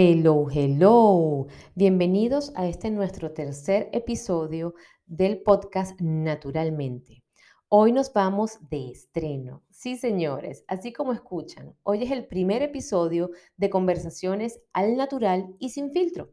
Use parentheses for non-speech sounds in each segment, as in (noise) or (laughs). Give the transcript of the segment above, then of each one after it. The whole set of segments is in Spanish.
Hello, hello. Bienvenidos a este nuestro tercer episodio del podcast Naturalmente. Hoy nos vamos de estreno. Sí, señores, así como escuchan, hoy es el primer episodio de conversaciones al natural y sin filtro.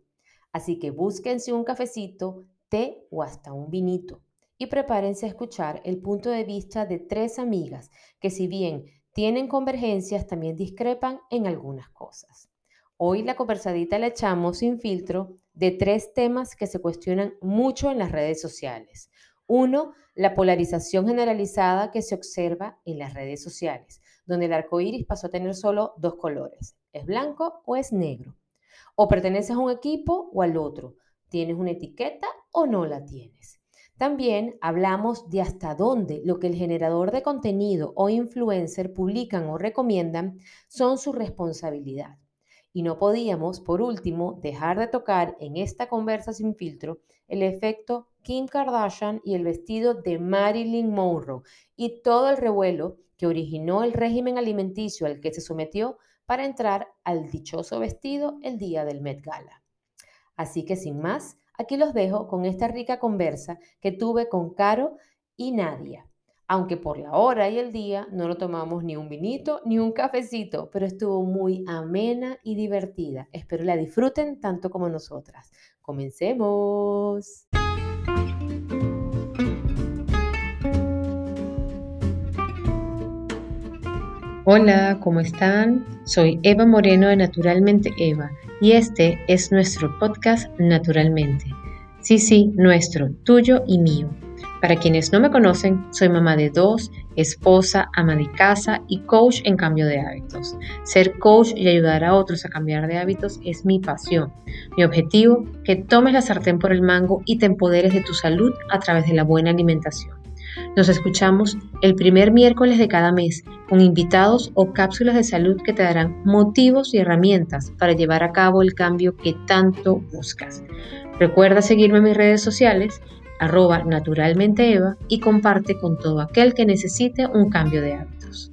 Así que búsquense un cafecito, té o hasta un vinito y prepárense a escuchar el punto de vista de tres amigas que si bien tienen convergencias, también discrepan en algunas cosas. Hoy la conversadita la echamos sin filtro de tres temas que se cuestionan mucho en las redes sociales. Uno, la polarización generalizada que se observa en las redes sociales, donde el arco iris pasó a tener solo dos colores: ¿es blanco o es negro? O perteneces a un equipo o al otro. ¿Tienes una etiqueta o no la tienes? También hablamos de hasta dónde lo que el generador de contenido o influencer publican o recomiendan son su responsabilidad. Y no podíamos, por último, dejar de tocar en esta conversa sin filtro el efecto Kim Kardashian y el vestido de Marilyn Monroe y todo el revuelo que originó el régimen alimenticio al que se sometió para entrar al dichoso vestido el día del Met Gala. Así que sin más, aquí los dejo con esta rica conversa que tuve con Caro y Nadia aunque por la hora y el día no lo tomamos ni un vinito ni un cafecito, pero estuvo muy amena y divertida. Espero la disfruten tanto como nosotras. Comencemos. Hola, ¿cómo están? Soy Eva Moreno de Naturalmente Eva y este es nuestro podcast Naturalmente. Sí, sí, nuestro, tuyo y mío para quienes no me conocen, soy mamá de dos, esposa, ama de casa y coach en cambio de hábitos. Ser coach y ayudar a otros a cambiar de hábitos es mi pasión. Mi objetivo, que tomes la sartén por el mango y te empoderes de tu salud a través de la buena alimentación. Nos escuchamos el primer miércoles de cada mes con invitados o cápsulas de salud que te darán motivos y herramientas para llevar a cabo el cambio que tanto buscas. Recuerda seguirme en mis redes sociales arroba naturalmente Eva y comparte con todo aquel que necesite un cambio de hábitos.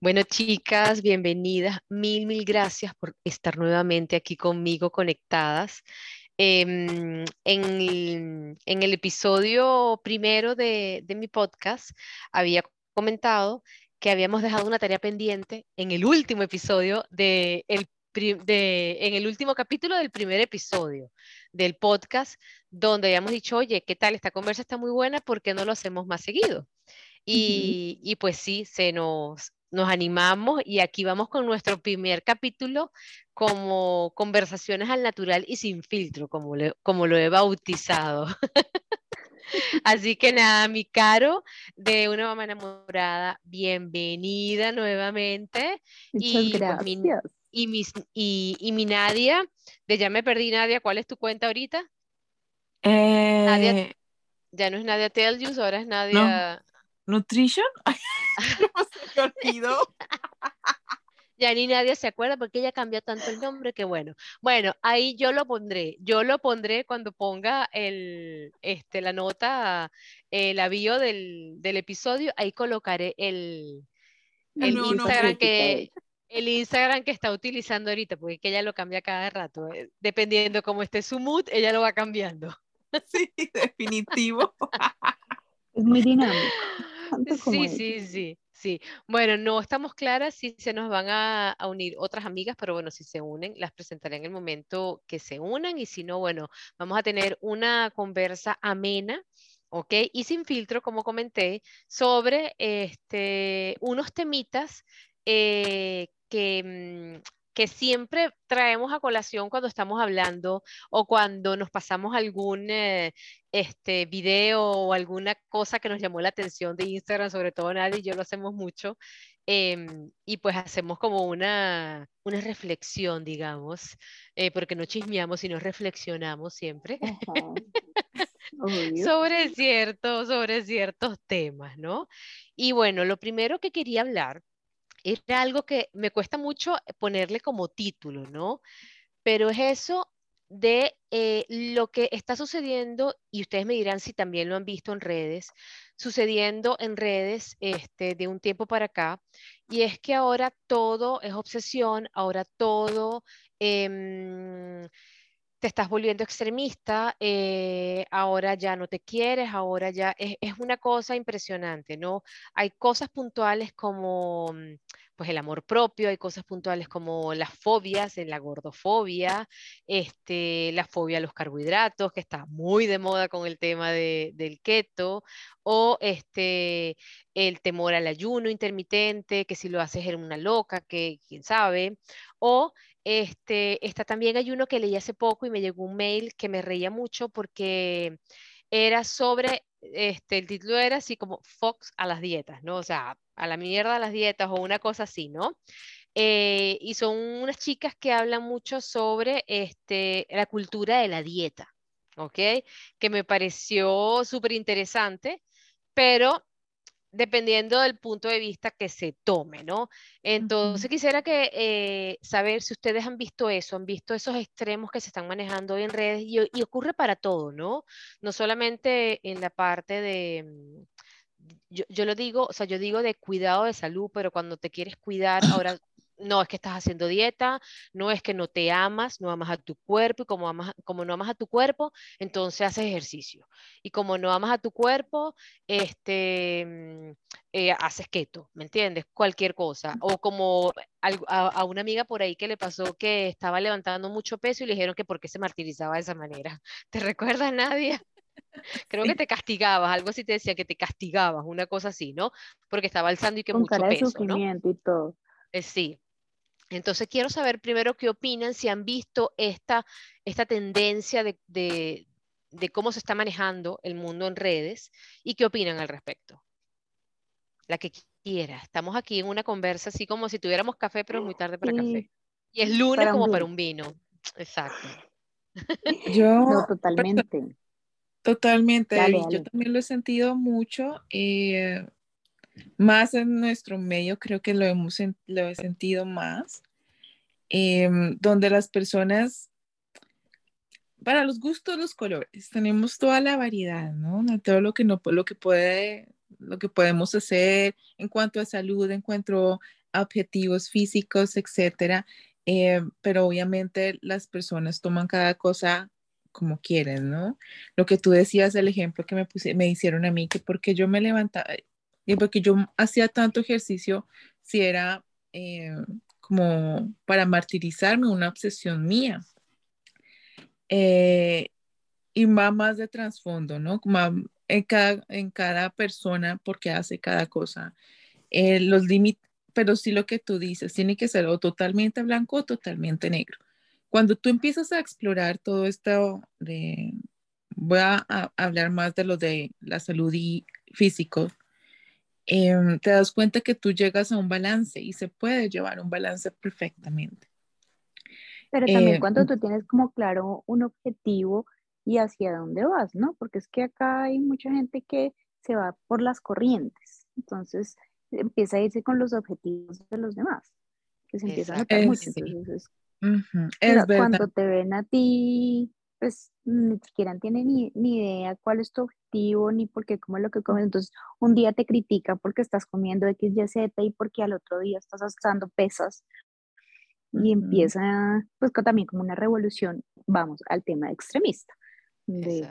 Bueno, chicas, bienvenidas. Mil, mil gracias por estar nuevamente aquí conmigo conectadas. Em, en, el, episodio primero de, de mi podcast había comentado que habíamos dejado una tarea pendiente en el último episodio del el en el último capítulo del primer episodio del podcast, donde habíamos dicho, oye, ¿qué tal? Esta conversa está muy buena, ¿por qué no lo hacemos más seguido? Y, y pues sí, se nos, nos animamos y aquí vamos con nuestro primer capítulo como conversaciones al natural y sin filtro, como, como lo he bautizado. (laughs) Así que nada, mi caro de una mamá enamorada, bienvenida nuevamente. Muchas y, pues, gracias y, mis, y, mi Nadia, de ya me perdí Nadia, ¿cuál es tu cuenta ahorita? Nadia, eh, ya no es Nadia Tell You, ahora es Nadia... ¿Nutrition? (laughs) se me olvidó. (laughs) ya ni nadie se acuerda porque ella cambió tanto el nombre que bueno. Bueno, ahí yo lo pondré. Yo lo pondré cuando ponga el, este, la nota, el avión del, del episodio. Ahí colocaré el, el Instagram que, el Instagram que está utilizando ahorita, porque que ella lo cambia cada rato, eh, dependiendo cómo esté su mood, ella lo va cambiando. (laughs) Sí, definitivo. (laughs) es muy dinámico. Sí, sí, sí, sí. Bueno, no estamos claras si se nos van a, unir otras amigas, pero bueno, si se unen, las presentaré en el momento que se unan y si no, bueno, vamos a tener una conversa amena. ¿ok? Y sin filtro, como comenté, sobre este, unos temitas eh, Mm, que, siempre traemos a colación cuando estamos hablando o cuando nos pasamos algún eh, este, video o alguna cosa que nos llamó la atención de Instagram, sobre todo nadie y yo lo hacemos mucho, em, y pues hacemos como una, una reflexión, digamos, eh, porque no chismeamos, sino reflexionamos siempre. (laughs) sobre, cierto, sobre ciertos temas, ¿no? Y bueno, lo primero que quería hablar era algo que me cuesta mucho ponerle como título, ¿no? Pero es eso de eh, lo que está sucediendo, y ustedes me dirán si también lo han visto en redes, sucediendo en redes este, de un tiempo para acá, y es que ahora todo es obsesión, ahora todo... Em, te estás volviendo extremista, eh, ahora ya no te quieres, ahora ya es, una cosa impresionante, ¿no? Hay cosas puntuales como mm, pues el amor propio, hay cosas puntuales como las fobias, la gordofobia, este, la fobia a los carbohidratos, que está muy de moda con el tema de, del keto, o este, el temor al ayuno intermitente, que si lo haces eres una loca, que quién sabe, o este, está también hay uno que leí hace poco y me llegó un mail que me reía mucho porque era sobre, este, el título era así como Fox a las dietas, ¿no? O sea, a la mierda a las dietas o una cosa así, ¿no? Eh, y son unas chicas que hablan mucho sobre este, la cultura de la dieta, ¿ok? Que me pareció súper interesante, pero dependiendo del punto de vista que se tome, ¿no? Entonces quisiera que eh, saber si ustedes han visto eso, han visto esos extremos que se están manejando hoy en redes y, y, ocurre para todo, ¿no? No solamente en la parte de, mm, yo, yo lo digo, o sea, yo digo de cuidado de salud, pero cuando te quieres cuidar, ahora no es que estás haciendo dieta, no es que no te amas, no amas a tu cuerpo y como, amas, como no amas a tu cuerpo, entonces haces ejercicio. Y como no amas a tu cuerpo, este, mm, eh, haces keto, ¿me entiendes? Cualquier cosa. O como a, a, una amiga por ahí que le pasó que estaba levantando mucho peso y le dijeron que por qué se martirizaba de esa manera. (laughs) ¿Te recuerdas, Nadia? (laughs) Creo que te castigabas, algo así te decía que te castigabas, una cosa así, ¿no? Porque estaba alzando y que Con mucho cara peso, de sufrimiento y todo. Eh, sí. Entonces quiero saber primero qué opinan, si han visto esta, esta tendencia de, de, de cómo se está manejando el mundo en redes y qué opinan al respecto. La que quiera. Estamos aquí en una conversa así como si tuviéramos café, pero es muy tarde para Sí, café. Y es lunes para como para un vino. Exacto. (laughs) Yo, No, totalmente. totalmente, Dale, yo también lo he sentido mucho, eh, más en nuestro medio, creo que lo, hemos, lo he sentido más, em, donde las personas, para los gustos, los colores, tenemos toda la variedad, ¿no? Todo lo que, no, lo que puede, lo que podemos hacer en cuanto a salud, en cuanto a objetivos físicos, etcétera. Eh, pero obviamente las personas toman cada cosa como quieren, ¿no? Lo que tú decías, el ejemplo que me, puse, me hicieron a mí, que porque yo me levantaba, y porque yo hacía tanto ejercicio, si era eh, como para martirizarme, una obsesión mía. Eh, y va más de trasfondo, ¿no? Como en cada, en cada persona, porque hace cada cosa. Eh, los límites, pero sí lo que tú dices, tiene que ser o totalmente blanco o totalmente negro. Cuando tú empiezas a explorar todo esto de, voy a, a hablar más de lo de la salud y físico, em, te das cuenta que tú llegas a un balance y se puede llevar un balance perfectamente. Pero también Eh, cuando tú tienes como claro un objetivo y hacia dónde vas, ¿no? Porque es que acá hay mucha gente que se va por las corrientes. Entonces empieza a irse con los objetivos de los demás, que se empieza a notar Eh, mucho. sí. Entonces, es- Ujú, o es sea, verdad. cuando te ven a ti, pues ni siquiera tienen ni, ni idea cuál es tu objetivo, ni por qué comes lo que comes. Entonces, un día te critican porque estás comiendo X, Y, Z y porque al otro día estás alzando pesas y empieza pues también como una revolución, vamos, al tema extremista, de.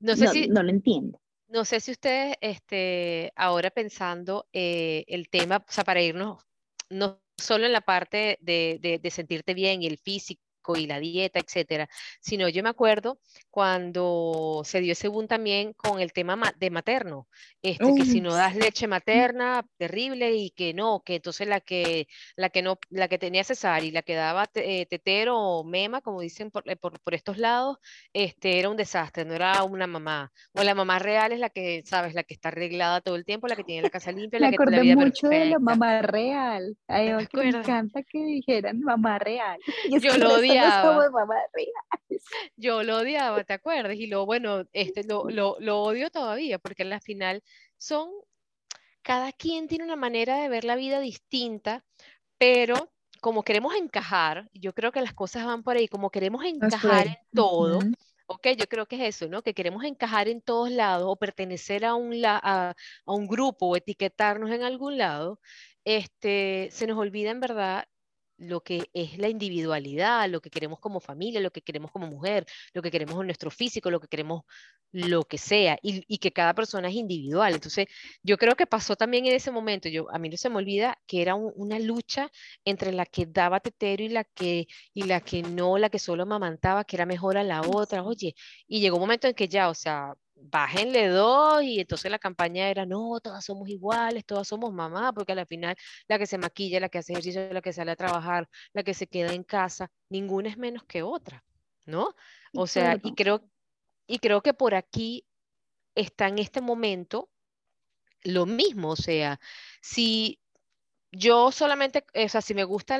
No sé no, si, no lo entiendo. no sé si ustedes, este, ahora pensando eh, el tema, o sea, para irnos no solo en la parte de, de- de sentirte bien y el físico y la dieta, etcétera, sino yo me acuerdo cuando se dio ese boom también con el tema ma- de materno, este, que si no das leche materna, terrible, y que no, que entonces la que, la que no, la que tenía cesárea y la que daba te- eh, tetero o mema, como dicen por, eh, por, por estos lados, este, era un desastre, no era una mamá. O la mamá real es la que, sabes, la que está arreglada todo el tiempo, la que tiene la casa limpia, (laughs) Me la que la acordé vida mucho de la perfecta. mamá real. (laughs) A ¿Te Eva que le acuerdas? encanta que dijeran mamá real. (laughs) Y Yo lo por no odiaba. somos mamá. (laughs) Yo lo odiaba, ¿te acuerdas? Y lo bueno, este, lo, lo, lo odio todavía, porque en la final son, cada quien tiene una manera de ver la vida distinta, pero como queremos encajar, yo creo que las cosas van por ahí, como queremos encajar en todo, ok, yo creo que es eso, ¿no? Que queremos encajar en todos lados o pertenecer a un, a, a un grupo o etiquetarnos en algún lado, este, se nos olvida en verdad lo que es la individualidad, lo que queremos como familia, lo que queremos como mujer, lo que queremos en nuestro físico, lo que queremos lo que sea, y, que cada persona es individual. Entonces, yo creo que pasó también en ese momento, yo, a mí no se me olvida que era una lucha entre la que daba tetero y la que, y la que no, la que solo amamantaba, que era mejor a la otra, oye, y llegó un momento en que ya, o sea, bájenle dos y entonces la campaña era, no, todas somos iguales, todas somos mamá, porque al final la que se maquilla, la que hace ejercicio, la que sale a trabajar, la que se queda en casa, ninguna es menos que otra, ¿no? O sea, y creo, y creo que por aquí está en este momento lo mismo, o sea, si yo solamente, o sea, si me gusta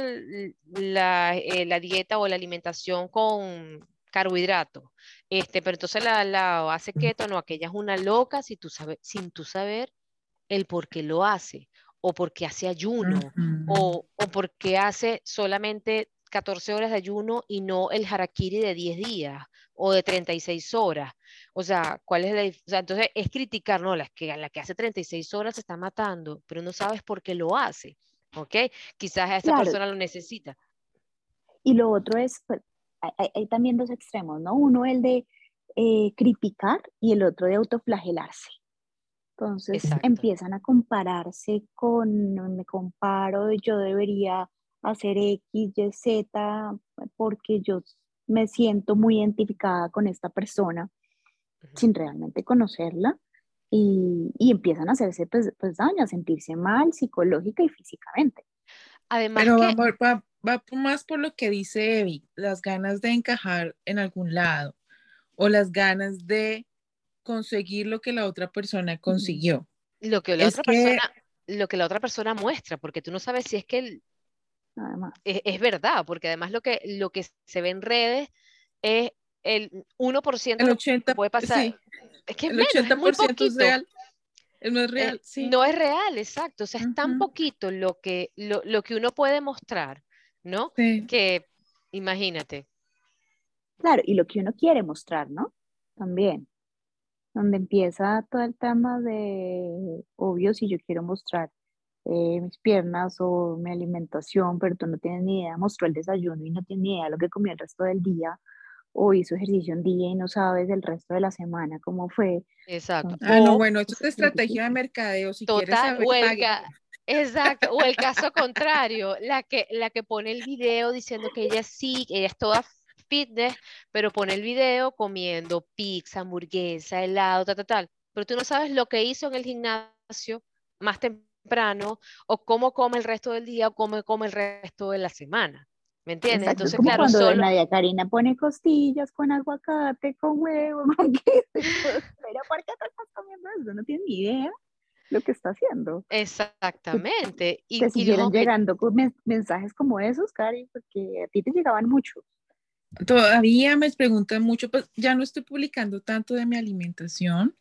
la, eh, la dieta o la alimentación con carbohidratos. Este, pero entonces la, la hace keto, no, aquella es una loca si tú sabes, sin tú saber el por qué lo hace, o porque hace ayuno, o, o porque hace solamente 14 horas de ayuno y no el harakiri de 10 días o de 36 horas. O sea, ¿cuál es la o sea, entonces es criticar, no, la que, la que hace 36 horas se está matando, pero no sabes por qué lo hace, ¿ok? Quizás a esa persona lo necesita. Y lo otro es, pues, hay, también dos extremos, ¿no? Uno el de eh, criticar y el otro de autoflagelarse. Entonces empiezan a compararse con, me comparo, yo debería hacer X, Y, Z, porque yo me siento muy identificada con esta persona sin realmente conocerla y, y, empiezan a hacerse pues, pues, daño, a sentirse mal psicológica y físicamente. Además Pero amor, va más por lo que dice Evi, las ganas de encajar en algún lado o las ganas de conseguir lo que la otra persona consiguió. Lo que la, otra, Persona, lo que la otra persona muestra, porque tú no sabes si es que es, verdad, porque además lo que, lo que se ve en redes es el 1% el 80, puede pasar. Es que el 80% es real. No es real, sí. No es real, exacto. O sea, es tan poquito lo que, lo, lo que uno puede mostrar ¿no? Que imagínate. Claro, y lo que uno quiere mostrar, ¿no? También. Donde empieza todo el tema de, obvio, si yo quiero mostrar eh, mis piernas o mi alimentación, pero tú no tienes ni idea, mostró el desayuno y no tienes ni idea de lo que comió el resto del día, o hizo ejercicio un día y no sabes el resto de la semana cómo fue. Exacto. Ah, no, bueno, esto es estrategia de mercadeo. Si quieres saber, Exacto, o el caso contrario, la que, la que pone el video diciendo que ella sí, ella es toda fitness, pero pone el video comiendo pizza, hamburguesa, helado, tal, tal, tal. Pero tú no sabes lo que hizo en el gimnasio más temprano, o cómo come el resto del día, o cómo come el resto de la semana. ¿Me entiendes? Entonces, claro, cuando solo... Nadia Karina pone costillas con aguacate, con huevo, (laughs) con queso. Pero ¿por qué te estás comiendo eso? No tienes ni idea lo que está haciendo. Exactamente. Y, te siguieron llegando con mensajes como esos, Cari, porque a ti te llegaban muchos. Todavía me preguntan mucho, pues ya no estoy publicando tanto de mi alimentación,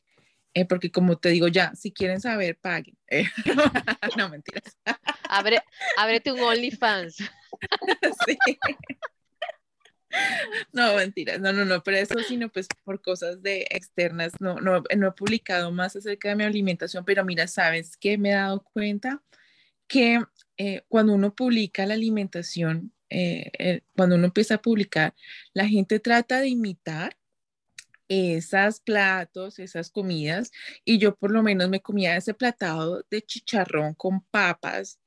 eh, porque como te digo ya, si quieren saber, paguen. (laughs) no, mentiras. Abre, ábrete un OnlyFans. (laughs) sí. (laughs) No, mentiras, no, no, no, pero eso sino pues por cosas de externas, no, no, no he publicado más acerca de mi alimentación, pero mira, sabes que me he dado cuenta que eh, cuando uno publica la alimentación, eh, eh, cuando uno empieza a publicar, la gente trata de imitar esas platos, esas comidas, y yo por lo menos me comía ese platado de chicharrón con papas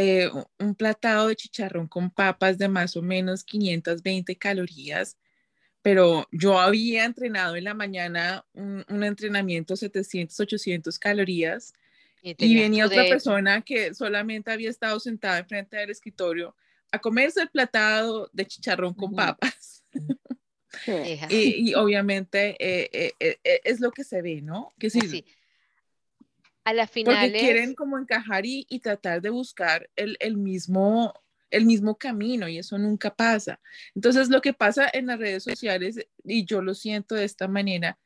eh, un platado de chicharrón con papas de más o menos 520 calorías, pero yo había entrenado en la mañana un, entrenamiento 700, 800 calorías y, venía otra persona que solamente había estado sentada enfrente del escritorio a comerse el platado de chicharrón con papas. (laughs) (laughs) y, obviamente eh, eh, es lo que se ve, ¿no? Que sí, a la final Porque quieren como encajar y, tratar de buscar el, mismo, el mismo camino y eso nunca pasa. Entonces lo que pasa en las redes sociales, y yo lo siento de esta manera,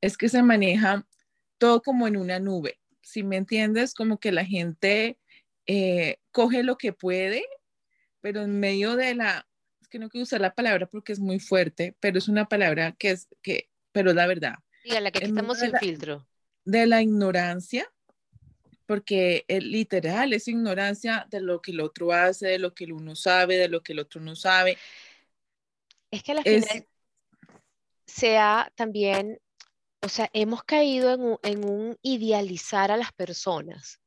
es que se maneja todo como en una nube. Si me entiendes, como que la gente eh, coge lo que puede, pero en medio de la, es que no quiero usar la palabra porque es muy fuerte, pero es una palabra que es, que, pero es la verdad. Dígala, que aquí estamos sin filtro. De la ignorancia, porque es literal es ignorancia de lo que el otro hace, de lo que el uno sabe, de lo que el otro no sabe. Es que a la final se ha también, o sea, hemos caído en un, en un idealizar a las personas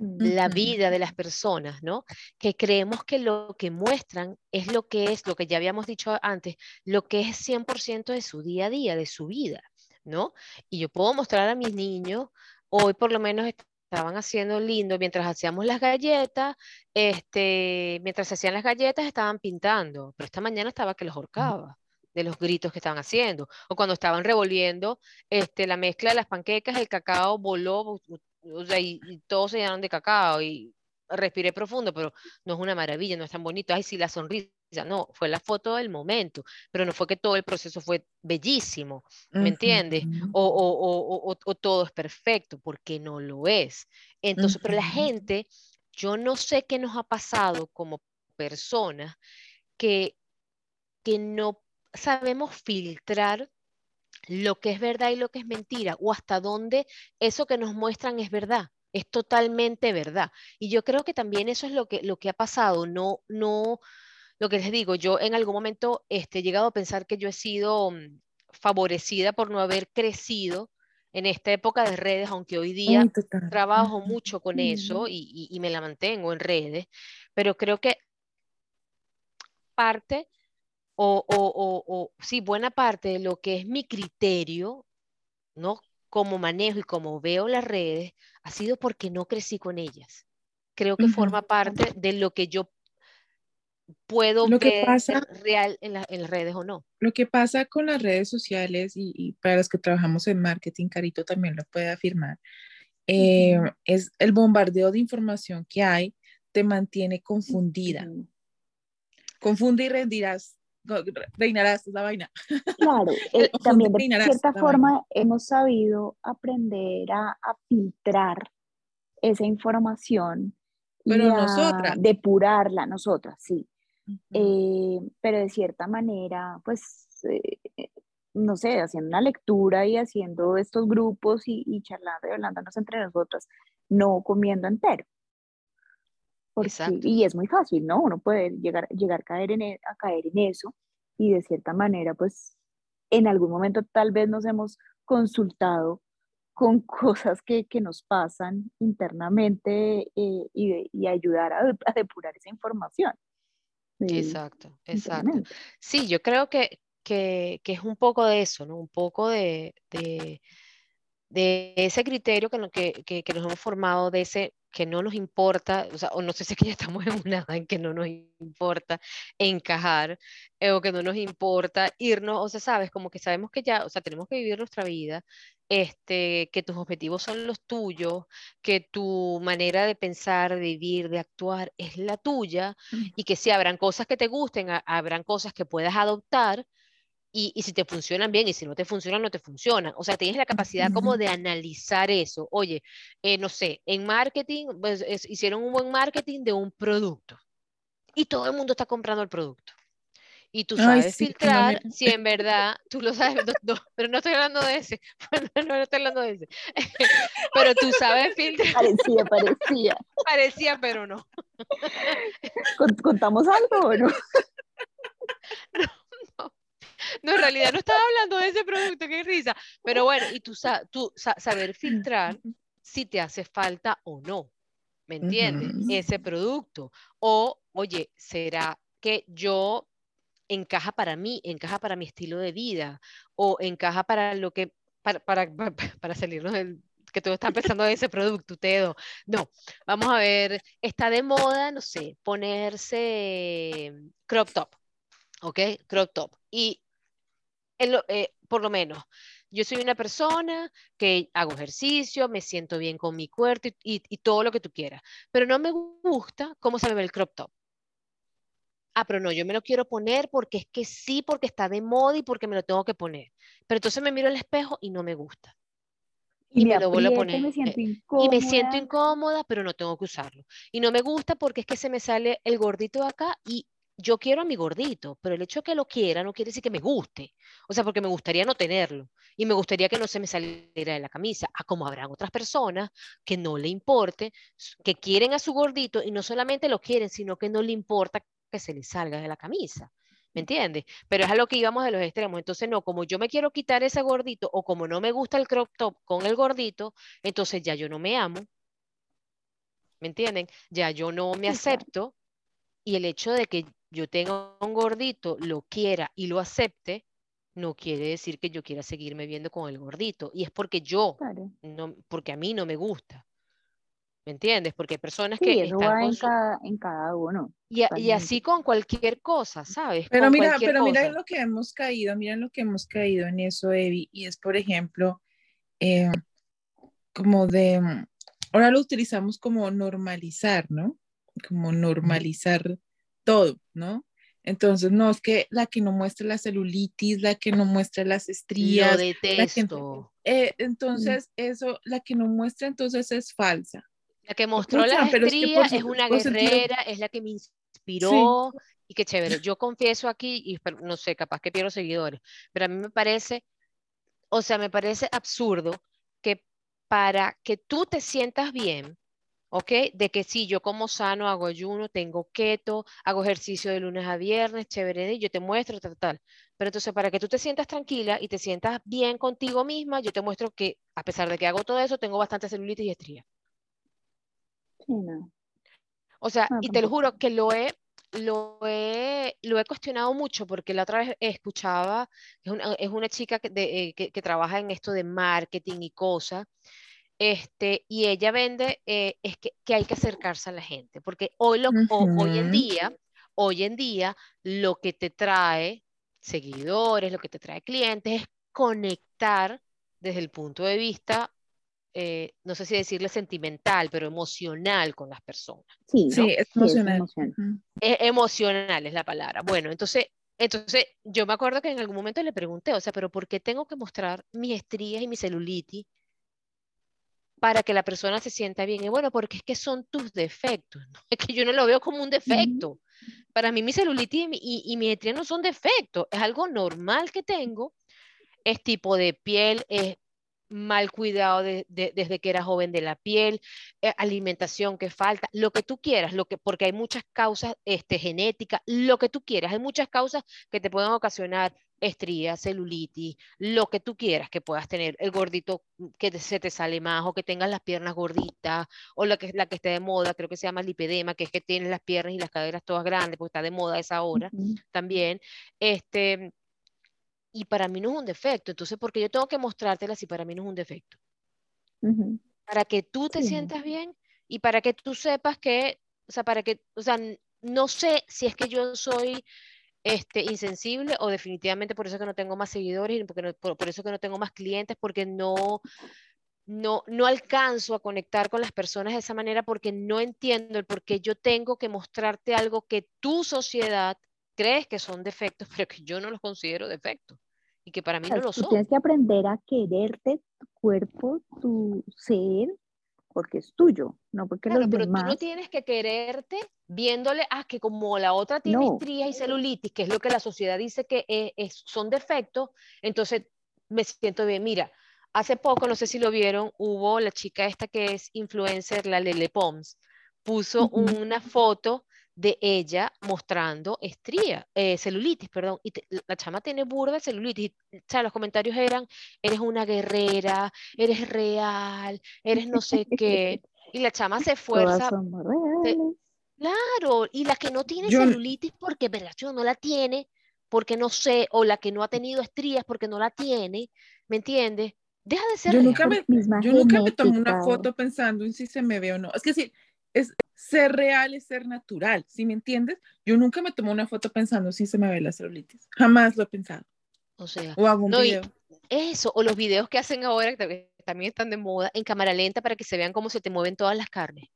la vida de las personas, ¿no? Que creemos que lo que muestran es lo que es, lo que ya habíamos dicho antes, lo que es 100% de su día a día, de su vida, ¿no? Y yo puedo mostrar a mis niños, hoy por lo menos estaban haciendo lindo mientras hacíamos las galletas, este, mientras hacían las galletas estaban pintando, pero esta mañana estaba que los horcaba de los gritos que estaban haciendo, o cuando estaban revolviendo este, la mezcla de las panquecas, el cacao voló, o sea, y, todos se llenaron de cacao y respiré profundo, pero no es una maravilla, no es tan bonito. Ay, sí, la sonrisa. No, fue la foto del momento, pero no fue que todo el proceso fue bellísimo, ¿me entiendes? O, o, o, o, todo es perfecto, porque no lo es. Entonces, pero la gente, yo no sé qué nos ha pasado como personas que, que no sabemos filtrar lo que es verdad y lo que es mentira, o hasta dónde eso que nos muestran es verdad, es totalmente verdad. Y yo creo que también eso es lo que, lo que ha pasado, no, no, lo que les digo, yo en algún momento este, he llegado a pensar que yo he sido mm, favorecida por no haber crecido en esta época de redes, aunque hoy día trabajo mucho con eso y, y me la mantengo en redes, pero creo que parte o, o, o, sí, buena parte de lo que es mi criterio, ¿no? Como manejo y como veo las redes, ha sido porque no crecí con ellas. Creo que forma parte de lo que yo puedo lo ver real en, en, las redes o no. Lo que pasa con las redes sociales y, para los que trabajamos en marketing, Carito también lo puede afirmar, eh, es el bombardeo de información que hay te mantiene confundida. Confunde y rendirás reinarás la vaina. (laughs) Claro, eh, también de cierta forma hemos sabido aprender a, filtrar esa información pero y a depurarla nosotras, sí. Eh, pero de cierta manera, pues, eh, no sé, haciendo una lectura y haciendo estos grupos y, charlando y hablándonos entre nosotras, no comiendo entero. Y es muy fácil, ¿no? Uno puede llegar, llegar a, caer en, e, a caer en eso y de cierta manera, pues en algún momento tal vez nos hemos consultado con (laughs) cosas que, que nos pasan internamente eh, y, y, ayudar a, a, depurar esa información. Exacto, exacto. Sí, yo creo que, que, que, es un poco de eso, ¿no? Un poco de, de, de ese criterio que, que, que, nos hemos formado, de ese que no nos importa, o, sea, o no sé si es que ya estamos (laughs) en una en que no nos importa encajar, eh, o que no nos importa irnos, o sea, sabes, como que sabemos que ya, o sea, tenemos que vivir nuestra vida, este, que tus objetivos son los tuyos, que tu manera de pensar, de vivir, de actuar es la tuya, y que si habrán cosas que te gusten, habrán cosas que puedas adoptar, y, si te funcionan bien y si no te funcionan, no te funcionan. O sea, tienes la capacidad como de analizar eso. Oye, eh, no sé, en marketing, pues hicieron un buen marketing de un producto y todo el mundo está comprando el producto. Y tú sabes filtrar si en verdad, tú lo sabes, pero no estoy hablando de ese, (laughs) no, no estoy hablando de ese, (laughs) pero tú sabes filtrar. Parecía, parecía. (laughs) Parecía, pero no. ¿Contamos algo o no? No, (laughs) no, en realidad no estaba hablando de ese producto, qué risa. Pero bueno, y tú, tú saber filtrar si te hace falta o no, ¿me entiendes? Ese producto. O, oye, ¿será que yo encaja para mí, encaja para mi estilo de vida? O encaja para lo que, para, para, (laughs) para salirnos del, que tú estás pensando en ese producto, Tedo. No, vamos a ver, está de moda, no sé, ponerse crop top, ¿ok? Crop top. Y eh, por lo menos, yo soy una persona que hago ejercicio, me siento bien con mi cuerpo y, todo lo que tú quieras, pero no me gusta cómo se me ve el crop top. Ah, pero no, yo me lo quiero poner porque es que sí, porque está de moda y porque me lo tengo que poner. Pero entonces me miro al espejo y no me gusta. y, me, lo vuelvo a poner. Me siento y me siento incómoda, pero no tengo que usarlo. Y no me gusta porque es que se me sale el gordito de acá y yo quiero a mi gordito, pero el hecho de que lo quiera no quiere decir que me guste. O sea, porque me gustaría no tenerlo y me gustaría que no se me saliera de la camisa. A como habrán otras personas que no le importe, que quieren a su gordito y no solamente lo quieren, sino que no le importa que se le salga de la camisa. ¿Me entiendes? Pero es a lo que íbamos de los extremos. Entonces, no, como yo me quiero quitar ese gordito o como no me gusta el crop top con el gordito, entonces ya yo no me amo. ¿Me entienden? Ya yo no me acepto y el hecho de que yo tenga un gordito, lo quiera y lo acepte, no quiere decir que yo quiera seguirme viendo con el gordito. Y es porque yo, no, porque a mí no me gusta. ¿Me entiendes? Porque hay personas que eso están en, cada, en cada uno. Y, y, así con cualquier cosa, ¿sabes? Pero mira, pero mira lo que hemos caído, mira lo que hemos caído en eso, Evi, y es, por ejemplo, eh, como de, ahora lo utilizamos como normalizar, ¿no? Como normalizar todo, ¿no? Entonces, no, es que la que no muestra la celulitis, la que no muestra las estrías. Lo detesto. Eh, entonces, eso, la que no muestra, entonces es falsa. La que mostró la estría es, una guerrera, es la que me inspiró y qué chévere. (laughs) Yo confieso aquí, y no sé, capaz que pierdo seguidores, pero a mí me parece, o sea, me parece absurdo que para que tú te sientas bien, ¿ok? De que sí, yo como sano, hago ayuno, tengo keto, hago ejercicio de lunes a viernes, chévere, y yo te muestro, tal, tal. Pero entonces, para que tú te sientas tranquila y te sientas bien contigo misma, yo te muestro que, a pesar de que hago todo eso, tengo bastante celulitis y estrías. O sea, y te lo juro que lo he, lo he, lo he cuestionado mucho porque la otra vez escuchaba, es una, es una chica que, de, eh, que, que, trabaja en esto de marketing y cosas, este, y ella vende, eh, es que, que, hay que acercarse a la gente, porque hoy, lo, hoy en día, hoy en día, lo que te trae seguidores, lo que te trae clientes es conectar desde el punto de vista eh, no sé si decirle sentimental, pero emocional con las personas. Sí, es emocional. es emocional. Es, la palabra. Bueno, entonces, entonces yo me acuerdo que en algún momento le pregunté, o sea, pero ¿por qué tengo que mostrar mis estrías y mi celulitis para que la persona se sienta bien? Y bueno, porque es que son tus defectos, (laughs) es que yo no lo veo como un defecto. Para mí mi celulitis y, y, mi estría no son defectos, es algo normal que tengo, es tipo de piel, es mal cuidado desde que era joven de la piel, eh, alimentación que falta, lo que tú quieras, lo que, porque hay muchas causas este, genéticas, lo que tú quieras, hay muchas causas que te pueden ocasionar estrías, celulitis, lo que tú quieras que puedas tener, el gordito que se te sale más o que tengas las piernas gorditas o la que, la que esté de moda, creo que se llama lipedema, que es que tienes las piernas y las caderas todas grandes, porque está de moda esa hora también. Este, y para mí no es un defecto. Entonces, porque yo tengo que mostrártela si para mí no es un defecto? Para que tú te sientas bien y para que tú sepas que, o sea, para que, o sea, no sé si es que yo soy este, insensible o definitivamente por eso que no tengo más seguidores, porque por, por, eso que no tengo más clientes, porque no, no, no alcanzo a conectar con las personas de esa manera porque no entiendo el por qué yo tengo que mostrarte algo que tu sociedad crees que son defectos, (laughs) pero que yo no los considero defectos y que para mí no lo son. Tienes que aprender a quererte, tu cuerpo, tu ser, porque es tuyo, no porque claro, pero tú no tienes que quererte viéndole, ah, que como la otra tiene estrías y celulitis, que es lo que la sociedad dice que es, son defectos, entonces me siento bien. Mira, hace poco, no sé si lo vieron, hubo la chica esta que es influencer, la Lele Poms, puso una foto de ella mostrando estría, eh, celulitis, perdón, y la chama tiene burda de celulitis, y, o sea, los comentarios eran, eres una guerrera, eres real, eres no sé qué, (laughs) y la chama se esfuerza. claro, y la que no tiene celulitis porque, verdad, no la tiene, porque no sé, o la que no ha tenido estrías porque no la tiene, ¿me entiendes? Deja de ser yo nunca me, yo nunca me tomo una foto pensando en si se me ve o no. Es que sí, es ser real y ser natural, ¿sí me entiendes? Yo nunca me tomo una foto pensando si se me ve la celulitis, jamás lo he pensado. O sea, o hago un video. eso, o los videos que hacen ahora, que también están de moda, en cámara lenta para que se vean cómo se te mueven todas las carnes.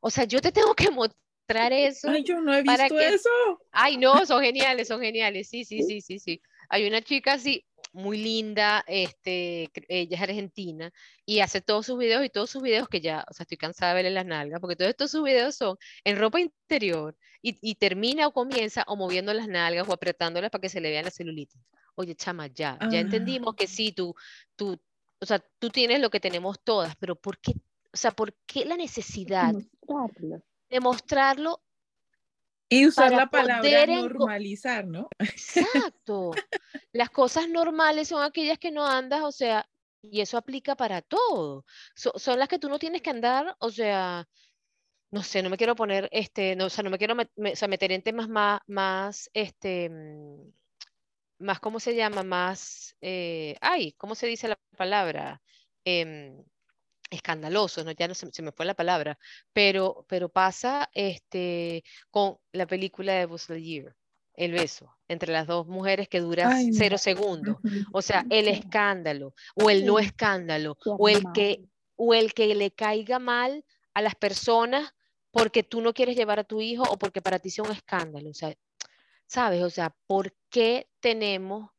O sea, yo te tengo que mostrar eso. Ay, yo no he visto eso. Ay, no, son geniales, son geniales. Sí, sí, sí, sí, sí. Hay una chica así, muy linda, este, ella es argentina, y hace todos sus videos y todos sus videos que ya, o sea, estoy cansada de verle las nalgas, porque todos estos sus videos son en ropa interior y, y termina o comienza o moviendo las nalgas o apretándolas para que se le vean las celulitis. Oye, chama, ya, ya entendimos que sí, tú, tú, o sea, tú tienes lo que tenemos todas, pero ¿por qué, o sea, por qué la necesidad de mostrarlo y usar la palabra normalizar, ¿no? Exacto. Las cosas normales son aquellas que no andas, o sea, y eso aplica para todo. son las que tú no tienes que andar, o sea, no sé, no me quiero poner, este, no, o sea, no me quiero meter en temas más, más, este, mm, más, ¿cómo se llama? Más, eh, ay, ¿cómo se dice la palabra? Em, escandaloso, ¿no? ya no se, me fue la palabra, pero, pero pasa este, con la película de Buzz Lightyear, el beso entre las dos mujeres que dura cero segundos, o sea, el escándalo o el no escándalo o el que o el que le caiga mal a las personas porque tú no quieres llevar a tu hijo o porque para ti sea un escándalo, o sea, ¿sabes? O sea, ¿por qué tenemos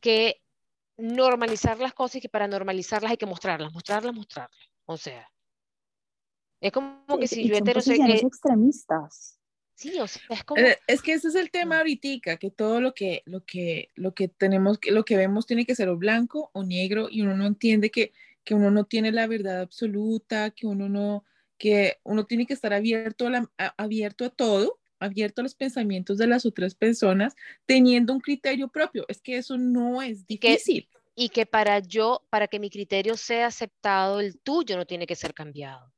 que normalizar las cosas y que para normalizarlas hay que mostrarlas, mostrarlas, mostrarlas. O sea, es como que si yo heterosexual... Eh, extremistas. Sí, o sea, es como... Eh, es que ese es el tema ahorita, que todo lo que, lo que, lo que tenemos, lo que vemos tiene que ser o blanco o negro y uno no entiende que, que uno no tiene la verdad absoluta, que uno no, que uno tiene que estar abierto a, abierto a todo abierto a los pensamientos de las otras personas, teniendo un criterio propio. Es que eso no es difícil. y que para yo, para que mi criterio sea aceptado, el tuyo no tiene que ser cambiado.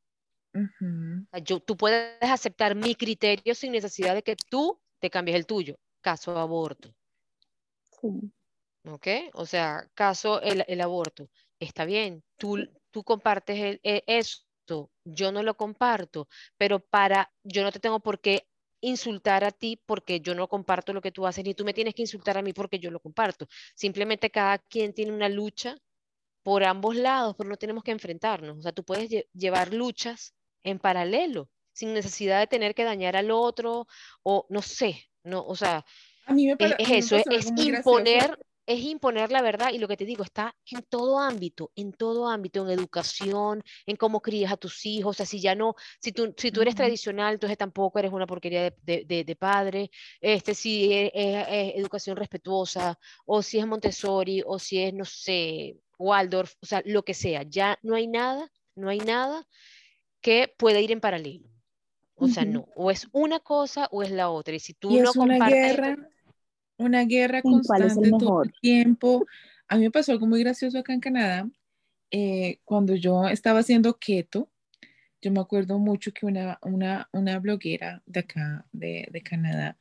yo, tú puedes aceptar mi criterio sin necesidad de que tú te cambies el tuyo. Caso aborto. Sí. ¿Ok? O sea, caso el, el aborto. Está bien, tú, tú compartes el, e, esto, yo no lo comparto, pero para, yo no te tengo por qué insultar a ti porque yo no comparto lo que tú haces, ni tú me tienes que insultar a mí porque yo lo comparto. Simplemente cada quien tiene una lucha por ambos lados, pero no tenemos que enfrentarnos. O sea, tú puedes llevar luchas en paralelo, sin necesidad de tener que dañar al otro, o no sé, no, o sea, a mí me es, eso, es, imponer es imponer la verdad y lo que te digo está en todo ámbito, en todo ámbito, en educación, en cómo crías a tus hijos, o sea, si ya no, si tú, si tú eres tradicional, entonces tampoco eres una porquería de, de, de padre, este, si es, educación respetuosa, o si es Montessori, o si es, no sé, Waldorf, o sea, lo que sea, ya no hay nada, no hay nada que pueda ir en paralelo. O sea, no, o es una cosa o es la otra. Y si tú no compartes una guerra constante todo el tiempo. A mí me pasó algo muy gracioso acá en Canadá. Eh, cuando yo estaba haciendo keto, yo me acuerdo mucho que una, una, una bloguera de acá, de, de, Canadá,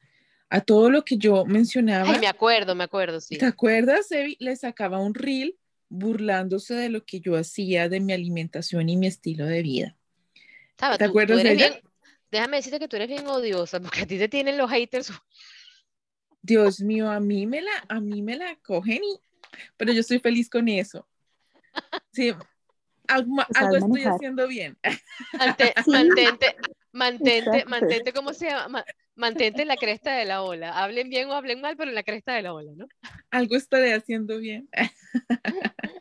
a todo lo que yo mencionaba. Ay, me acuerdo, me acuerdo, sí. ¿Te acuerdas, Evi? Le sacaba un reel burlándose de lo que yo hacía, de mi alimentación y mi estilo de vida. ¿Te acuerdas de ella? déjame decirte que tú eres bien odiosa, porque a ti te tienen los haters Dios mío, a mí me la, a mí me la cogen y, pero yo estoy feliz con eso. Sí, algo, estoy haciendo bien. (laughs) mantente, mantente, mantente, ¿cómo se llama? Mantente en la cresta de la ola. Hablen bien o hablen mal, pero en la cresta de la ola, ¿no? Algo estaré haciendo bien. (laughs)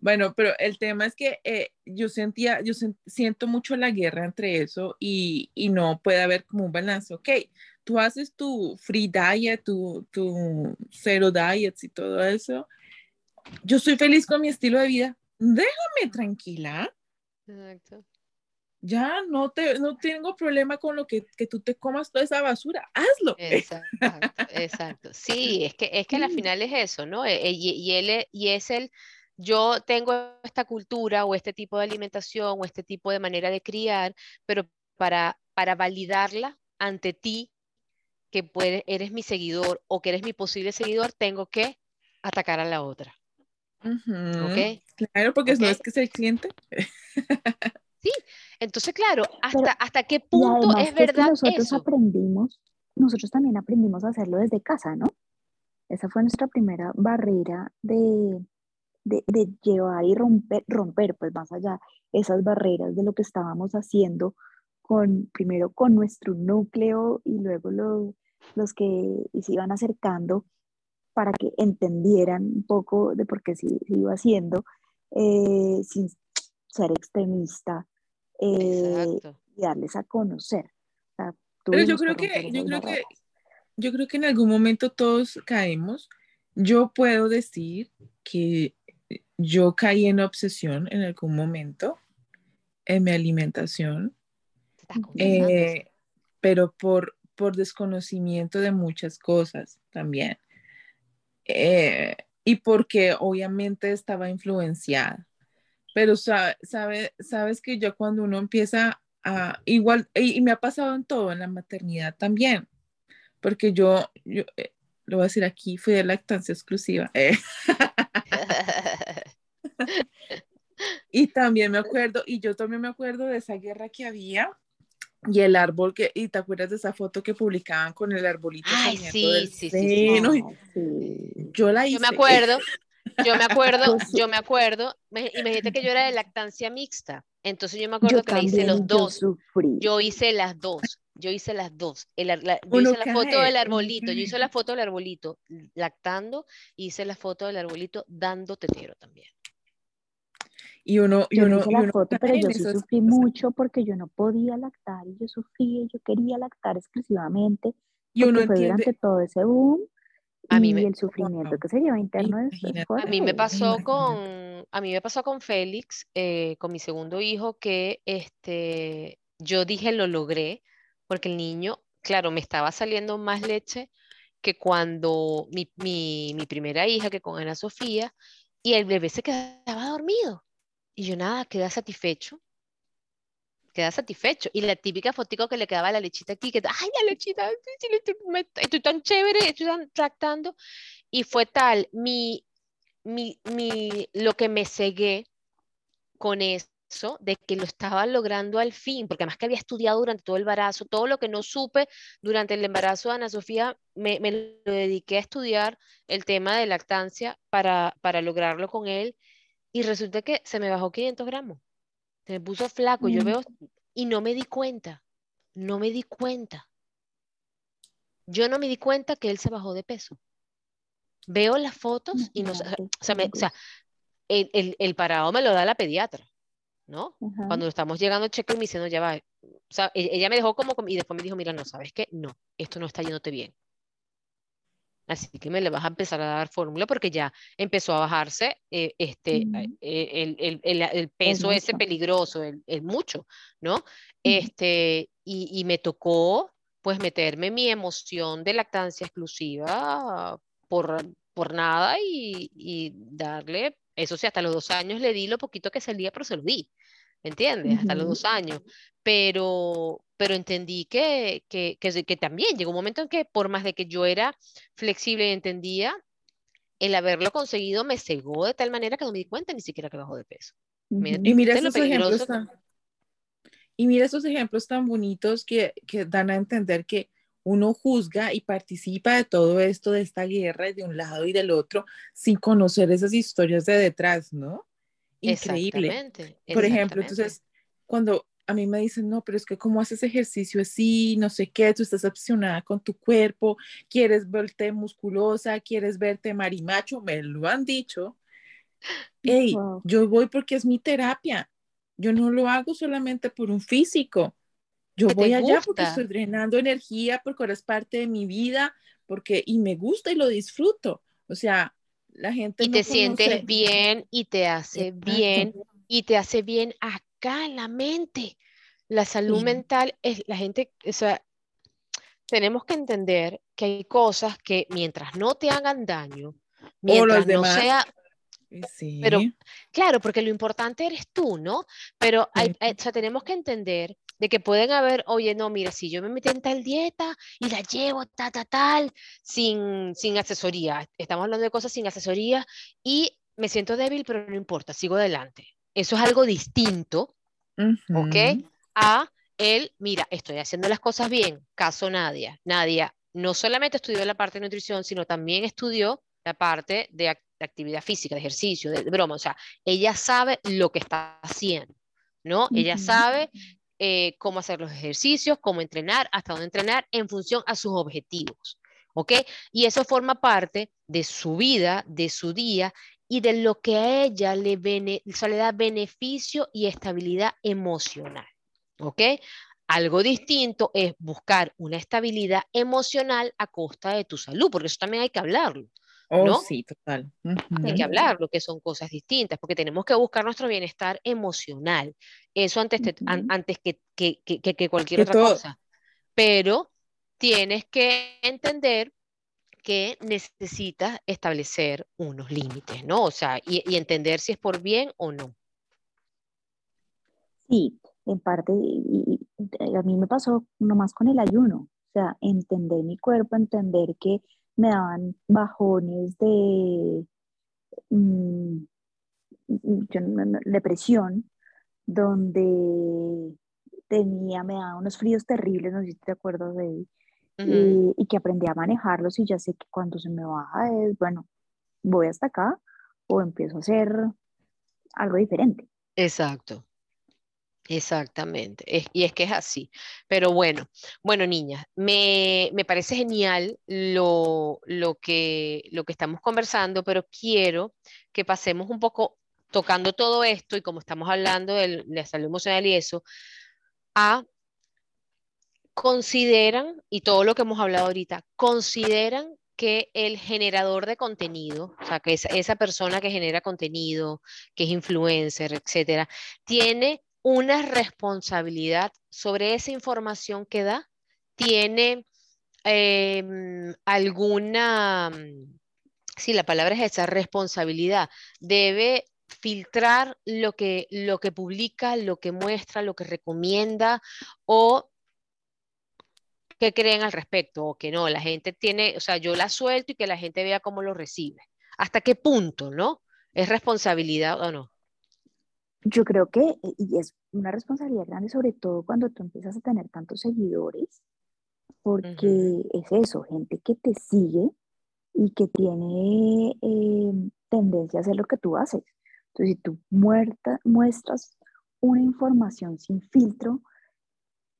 Bueno, pero el tema es que eh, yo sentía, yo siento mucho la guerra entre eso y, y, no puede haber como un balance. Ok, tú haces tu free diet, tu, tu cero diets y todo eso. Yo soy feliz con mi estilo de vida. Déjame tranquila. Exacto. Ya no, te, no tengo problema con lo que, que tú te comas toda esa basura. Hazlo. Exacto, (laughs) exacto. Sí, es que, es que al final es eso, ¿no? E, y, y, él, y es el, yo tengo esta cultura o este tipo de alimentación o este tipo de manera de criar, pero para, para validarla ante ti que puede, eres mi seguidor o que eres mi posible seguidor, tengo que atacar a la otra. Claro, porque no es que sea el cliente. (laughs) sí, entonces claro, hasta, hasta qué punto es verdad nosotros aprendimos, nosotros también aprendimos a hacerlo desde casa, ¿no? Esa fue nuestra primera barrera de, de, de, llevar y romper, romper, pues más allá, esas barreras de lo que estábamos haciendo con, primero con nuestro núcleo y luego lo, los que se iban acercando, para que entendieran un poco de por qué se, iba haciendo, eh, sin ser extremista, eh, y darles a conocer. Pero yo creo que, yo creo que, yo creo que en algún momento todos caemos. Yo puedo decir que yo caí en obsesión en algún momento en mi alimentación, eh, pero por, por desconocimiento de muchas cosas también. Eh, y porque obviamente estaba influenciada. Pero sabe, sabes que yo cuando uno empieza a, igual, y, me ha pasado en todo, en la maternidad también, porque yo, yo eh, lo voy a decir aquí, fui de lactancia exclusiva. (laughs) (laughs) y también me acuerdo, y yo también me acuerdo de esa guerra que había y el árbol que, y te acuerdas de esa foto que publicaban con el arbolito. Ay, sí, sí, sí, Yo la hice. Yo me acuerdo, yo me acuerdo, yo me acuerdo, imagínate que yo era de lactancia mixta, entonces yo me acuerdo que hice los dos. Yo hice las dos, yo hice las dos. yo hice la foto del arbolito, yo hice la foto del arbolito lactando, y hice la foto del arbolito dando tetero también. Y uno, y uno, hice la foto, pero yo sí sufrí mucho porque yo no podía lactar y yo sufría, yo quería lactar exclusivamente. Y uno fue durante todo ese boom a mí y el sufrimiento que se lleva interno A mí me pasó con, a mí me pasó con Félix, eh, con mi segundo hijo, que este, yo dije lo logré, porque el niño, claro, me estaba saliendo más leche que cuando mi, mi, mi primera hija, que con Ana Sofía, y el bebé se quedaba dormido. Y yo nada, quedé satisfecho. Queda satisfecho. Y la típica fotico que le quedaba la lechita aquí, que, ay, la lechita, estoy, tan chévere, estoy tan tractando. Y fue tal, mi, mi, mi, lo que me cegué con eso, de que lo estaba logrando al fin, porque además que había estudiado durante todo el embarazo, todo lo que no supe durante el embarazo de Ana Sofía, me, me lo dediqué a estudiar el tema de lactancia para, para lograrlo con él y resulta que se me bajó 500 gramos. Se me puso flaco. Yo mm. veo y no me di cuenta. No me di cuenta. Yo no me di cuenta que él se bajó de peso. Veo las fotos y no, o sea, o sea el, el, parado me lo da la pediatra, ¿no? Cuando estamos llegando a cheque me dice, no, ya va. O sea, e, ella me dejó como, y después me dijo, mira, no, ¿sabes qué? No, esto no está yéndote bien. Así que me le vas a empezar a dar fórmula porque ya empezó a bajarse eh, este, eh, el, el, el, peso ese peligroso, el, mucho, ¿no? este, y, y, me tocó pues meterme mi emoción de lactancia exclusiva por, por nada y, y darle, eso sí, hasta los dos años le di lo poquito que salía, pero se lo di. ¿me entiendes? Hasta los dos años. Pero, pero entendí que, que, que, también llegó un momento en que por más de que yo era flexible y entendía, el haberlo conseguido me cegó de tal manera que no me di cuenta ni siquiera que bajó de peso. Y mira esos ejemplos tan, y mira esos ejemplos tan bonitos que, que dan a entender que uno juzga y participa de todo esto, de esta guerra de un lado y del otro, sin conocer esas historias de detrás, ¿no? increíble. Por ejemplo, entonces, cuando a mí me dicen, no, pero es que como haces ejercicio así, no sé qué, tú estás obsesionada con tu cuerpo, quieres verte musculosa, quieres verte marimacho, me lo han dicho. Hey, yo voy porque es mi terapia. Yo no lo hago solamente por un físico. Yo voy allá porque estoy drenando energía, porque ahora es parte de mi vida, porque y me gusta y lo disfruto. O sea, la gente y te sientes bien y te hace bien y te hace bien acá en la mente. La salud mental es la gente, o sea, tenemos que entender que hay cosas que mientras no te hagan daño, mientras no sea Sí. Pero claro, porque lo importante eres tú, ¿no? Pero hay, o sea, tenemos que entender de que pueden haber, oye, no, mira, si yo me metí en tal dieta y la llevo, ta, ta, tal, sin, sin asesoría, estamos hablando de cosas sin asesoría y me siento débil, pero no importa, sigo adelante. Eso es algo distinto, ¿ok? A el, mira, estoy haciendo las cosas bien, caso Nadia. Nadia no solamente estudió la parte de nutrición, sino también estudió la parte de, actividad física, de ejercicio, de, broma, o sea, ella sabe lo que está haciendo, ¿no? Ella sabe eh, cómo hacer los ejercicios, cómo entrenar, hasta dónde entrenar en función a sus objetivos. ¿Ok? Y eso forma parte de su vida, de su día y de lo que a ella le, le da beneficio y estabilidad emocional. ¿Ok? Algo distinto es buscar una estabilidad emocional a costa de tu salud, porque eso también hay que hablarlo. Oh, ¿no? sí, total. Hay que hablarlo, que son cosas distintas, porque tenemos que buscar nuestro bienestar emocional. Eso antes, antes que, que, que, que cualquier otra cosa. Pero tienes que entender que necesitas establecer unos límites, ¿no? O sea, y, entender si es por bien o no. Sí, en parte, a mí me pasó nomás con el ayuno, o sea, entender mi cuerpo, entender que me daban bajones de mm, depresión, donde tenía, me daba unos fríos terribles, no sé si te acuerdas de y, que aprendí a manejarlos y ya sé que cuando se me baja es, bueno, voy hasta acá o empiezo a hacer algo diferente. Exacto. Exactamente, y es que es así. Pero bueno, bueno, niñas, me, parece genial lo, lo, que, lo que estamos conversando, pero quiero que pasemos un poco tocando todo esto y como estamos hablando de la salud emocional y eso, a consideran, y todo lo que hemos hablado ahorita, consideran que el generador de contenido, o sea, que esa, persona que genera contenido, que es influencer, etcétera, tiene una responsabilidad sobre esa información que da, tiene em, alguna, si la palabra es esa, responsabilidad, debe filtrar lo que, lo que publica, lo que muestra, lo que recomienda o qué creen al respecto o que no, la gente tiene, o sea, yo la suelto y que la gente vea cómo lo recibe. ¿Hasta qué punto, no? ¿Es responsabilidad o no? Yo creo que, y es una responsabilidad grande, sobre todo cuando tú empiezas a tener tantos seguidores, porque es eso, gente que te sigue y que tiene eh, tendencia a hacer lo que tú haces. Entonces, si tú muerta, muestras una información sin filtro,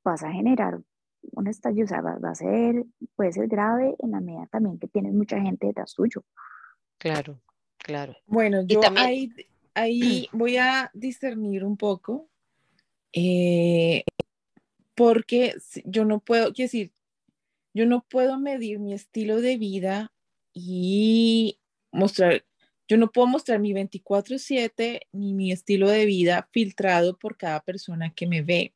vas a generar un estallido, o sea, va, a ser, puede ser grave en la medida también que tienes mucha gente detrás tuyo. Claro, claro. Bueno, yo ahí, ahí (clears throat) voy a discernir un poco, eh, porque yo no puedo, quiero decir, yo no puedo medir mi estilo de vida y mostrar, yo no puedo mostrar mi 24/7 ni mi estilo de vida filtrado por cada persona que me ve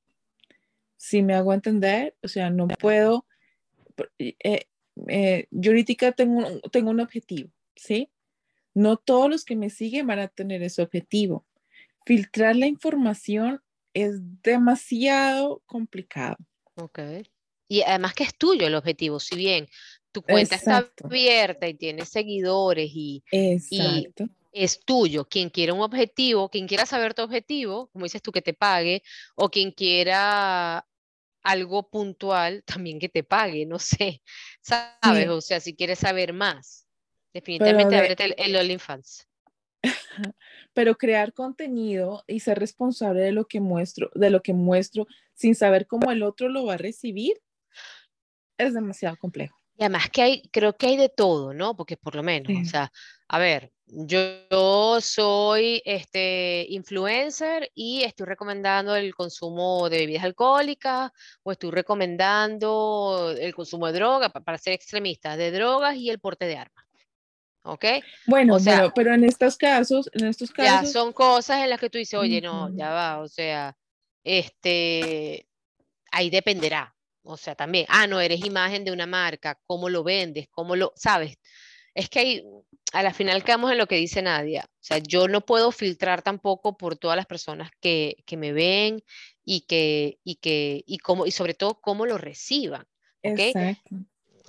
si me hago entender, o sea, no puedo, eh, eh, yo ahorita tengo, tengo un objetivo, ¿sí? No todos los que me siguen van a tener ese objetivo. Filtrar la información es demasiado complicado. Ok. Y además que es tuyo el objetivo, si bien tu cuenta está abierta y tienes seguidores y, y, es tuyo. Quien quiera un objetivo, quien quiera saber tu objetivo, como dices tú, que te pague, o quien quiera algo puntual también que te pague, no sé, (laughs) ¿sabes? O sea, si quieres saber más, definitivamente ábrete el, el OnlyFans. (laughs) Pero crear contenido y ser responsable de lo que muestro, de lo que muestro, sin saber cómo el otro lo va a recibir, es demasiado complejo. Y además que hay, creo que hay de todo, ¿no? Porque por lo menos, o sea, a ver, yo, soy este, influencer y estoy recomendando el consumo de bebidas alcohólicas o estoy recomendando el consumo de drogas, para ser extremista, de drogas y el porte de armas. ¿Ok? Bueno, o sea, pero en estos casos, en estos casos... Ya son cosas en las que tú dices, oye, no, ya va, o sea, este, ahí dependerá, o sea, también, ah, no, eres imagen de una marca, cómo lo vendes, cómo lo, sabes. Es que hay, a la final quedamos en lo que dice Nadia. O sea, yo no puedo filtrar tampoco por todas las personas que, que me ven y que, y que, y cómo, y sobre todo cómo lo reciban. ¿okay? Exacto.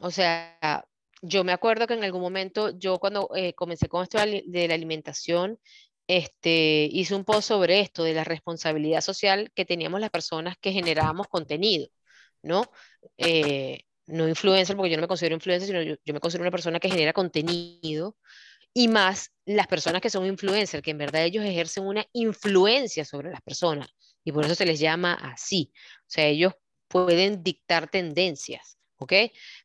O sea, yo me acuerdo que en algún momento, yo cuando eh, comencé con esto de la alimentación, este, hice un post sobre esto, de la responsabilidad social que teníamos las personas que generábamos contenido. ¿no? Eh, no influencer, porque yo no me considero influencer, sino yo, me considero una persona que genera contenido y más las personas que son influencers, que en verdad ellos ejercen una influencia sobre las personas y por eso se les llama así. O sea, ellos pueden dictar tendencias, ¿ok?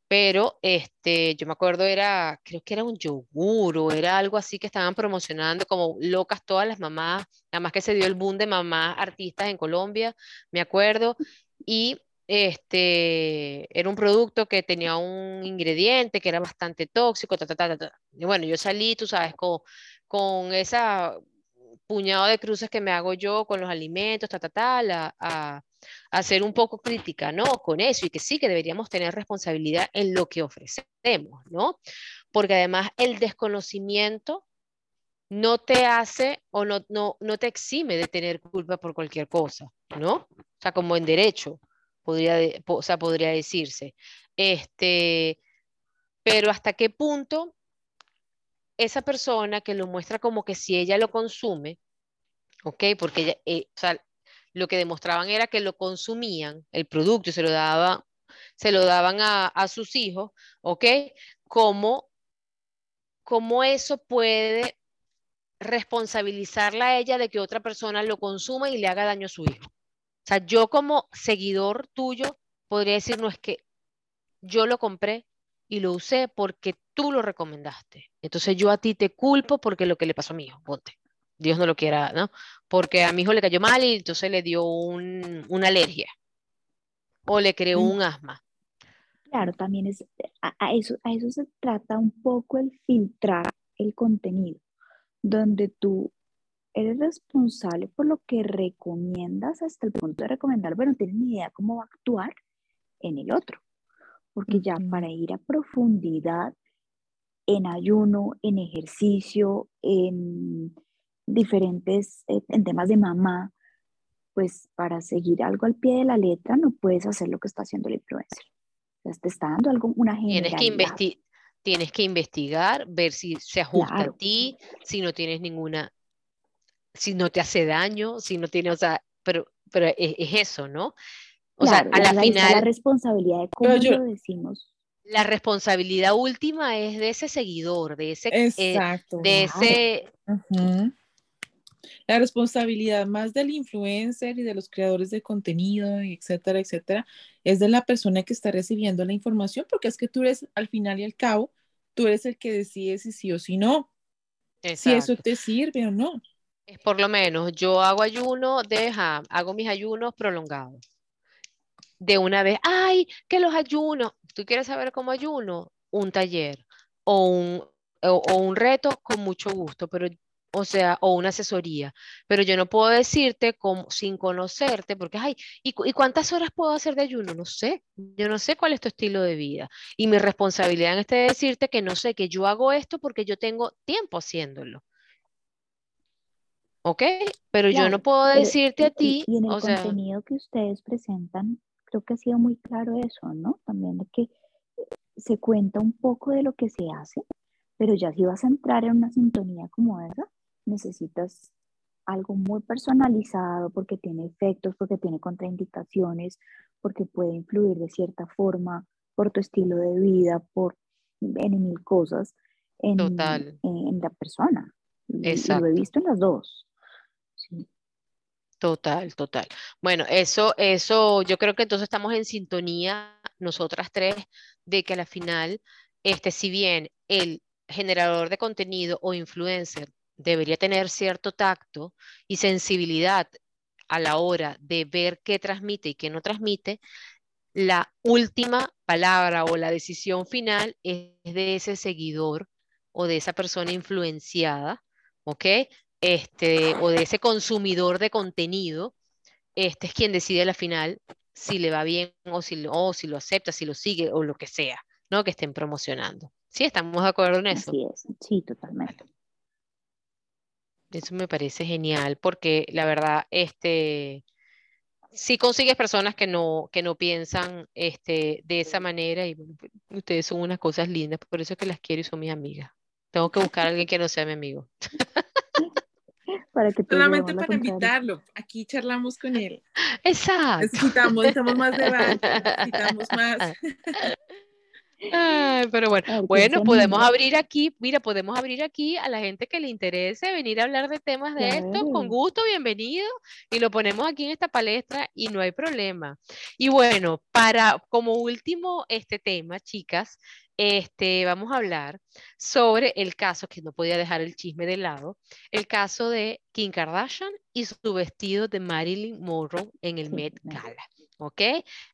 Pero este, yo me acuerdo era, creo que era un yogur o era algo así que estaban promocionando como locas todas las mamás, nada más que se dio el boom de mamás artistas en Colombia, me acuerdo, y este, era un producto que tenía un ingrediente que era bastante tóxico, ta, ta, ta. Y bueno, yo salí, tú sabes, con, con esa puñado de cruces que me hago yo con los alimentos, ta, ta, ta, a, a, un poco crítica, ¿no? Con eso y que sí, que deberíamos tener responsabilidad en lo que ofrecemos, ¿no? Porque además el desconocimiento no te hace o no, no, no te exime de tener culpa por cualquier cosa, ¿no? O sea, como en derecho podría, o sea, podría decirse. Este, pero hasta qué punto esa persona que lo muestra como que si ella lo consume, ¿ok? Porque eh, lo que demostraban era que lo consumían, el producto, se lo, daba, se lo daban a, sus hijos, ¿ok? Como, como eso puede responsabilizarla a ella de que otra persona lo consuma y le haga daño a su hijo. O sea, yo como seguidor tuyo podría decir, no es que yo lo compré y lo usé porque tú lo recomendaste. Entonces yo a ti te culpo porque lo que le pasó a mi hijo, ponte. Dios no lo quiera, ¿no? Porque a mi hijo le cayó mal y entonces le dio una alergia o le creó mm. un asma. Claro, también es, a, eso, a eso se trata un poco el filtrar el contenido, donde tú eres responsable por lo que recomiendas hasta el punto de recomendar, pero no tienes ni idea cómo va a actuar en el otro. Porque ya para ir a profundidad en ayuno, en ejercicio, en diferentes, eh, en temas de mamá, pues para seguir algo al pie de la letra no puedes hacer lo que está haciendo el influencer. O sea, te está dando algo, una generalidad. Tienes que, tienes que investigar, ver si se ajusta a ti, si no tienes ninguna si no te hace daño, si no tiene, o sea, pero, pero es, eso, ¿no? O sea, a la, final... La responsabilidad de cómo lo decimos. La responsabilidad última es de ese seguidor, de ese... Eh, Exacto. de ese... La responsabilidad más del influencer y de los creadores de contenido, etcétera, etcétera, es de la persona que está recibiendo la información, porque es que tú eres, al final y al cabo, tú eres el que decide si sí o si no. Si eso te sirve o no. Es por lo menos, yo hago ayuno, deja, hago mis ayunos prolongados. De una vez, ay, que los ayunos, ¿tú quieres saber cómo ayuno? Un taller o un, o, un reto con mucho gusto, pero o sea, o una asesoría, pero yo no puedo decirte como, sin conocerte, porque, ay, ¿y, ¿y, cuántas horas puedo hacer de ayuno? No sé, yo no sé cuál es tu estilo de vida. Y mi responsabilidad en este es decirte que no sé, que yo hago esto porque yo tengo tiempo haciéndolo. ¿Ok? Pero yo no puedo decirte a ti. Y, en el contenido que ustedes presentan, creo que ha sido muy claro eso, ¿no? También de que se cuenta un poco de lo que se hace, pero ya si vas a entrar en una sintonía como esa, necesitas algo muy personalizado porque tiene efectos, porque tiene contraindicaciones, porque puede influir de cierta forma por tu estilo de vida, por en mil cosas en, en, la persona. Exacto. lo he visto en las dos. Total, total. Bueno, eso, eso, yo creo que entonces estamos en sintonía, nosotras tres, de que a la final, este, si bien el generador de contenido o influencer debería tener cierto tacto y sensibilidad a la hora de ver qué transmite y qué no transmite, la última palabra o la decisión final es de ese seguidor o de esa persona influenciada, ¿ok? Este, o de ese consumidor de contenido, este es quien decide a la final si le va bien o si, o si lo acepta, si lo sigue o lo que sea, ¿no? Que estén promocionando. ¿Sí? ¿Estamos de acuerdo en eso? Sí, sí, totalmente. Eso me parece genial porque la verdad, este, si consigues personas que no, que no piensan este, de esa manera y ustedes son unas cosas lindas, por eso es que las quiero y son mis amigas. Tengo que buscar a alguien que no sea mi amigo. (laughs) (laughs) para que Solamente para invitarlo. Aquí charlamos con él. Exacto. Necesitamos, necesitamos más (laughs) debate, necesitamos más. (laughs) pero bueno, bueno, podemos abrir aquí, mira, podemos abrir aquí a la gente que le interese venir a hablar de temas de esto, con gusto, bienvenido, y lo ponemos aquí en esta palestra y no hay problema. Y bueno, para como último este tema, chicas, este, vamos a hablar sobre el caso, que no podía dejar el chisme de lado, el caso de Kim Kardashian y su vestido de Marilyn Monroe en el Met Gala. ¿Ok?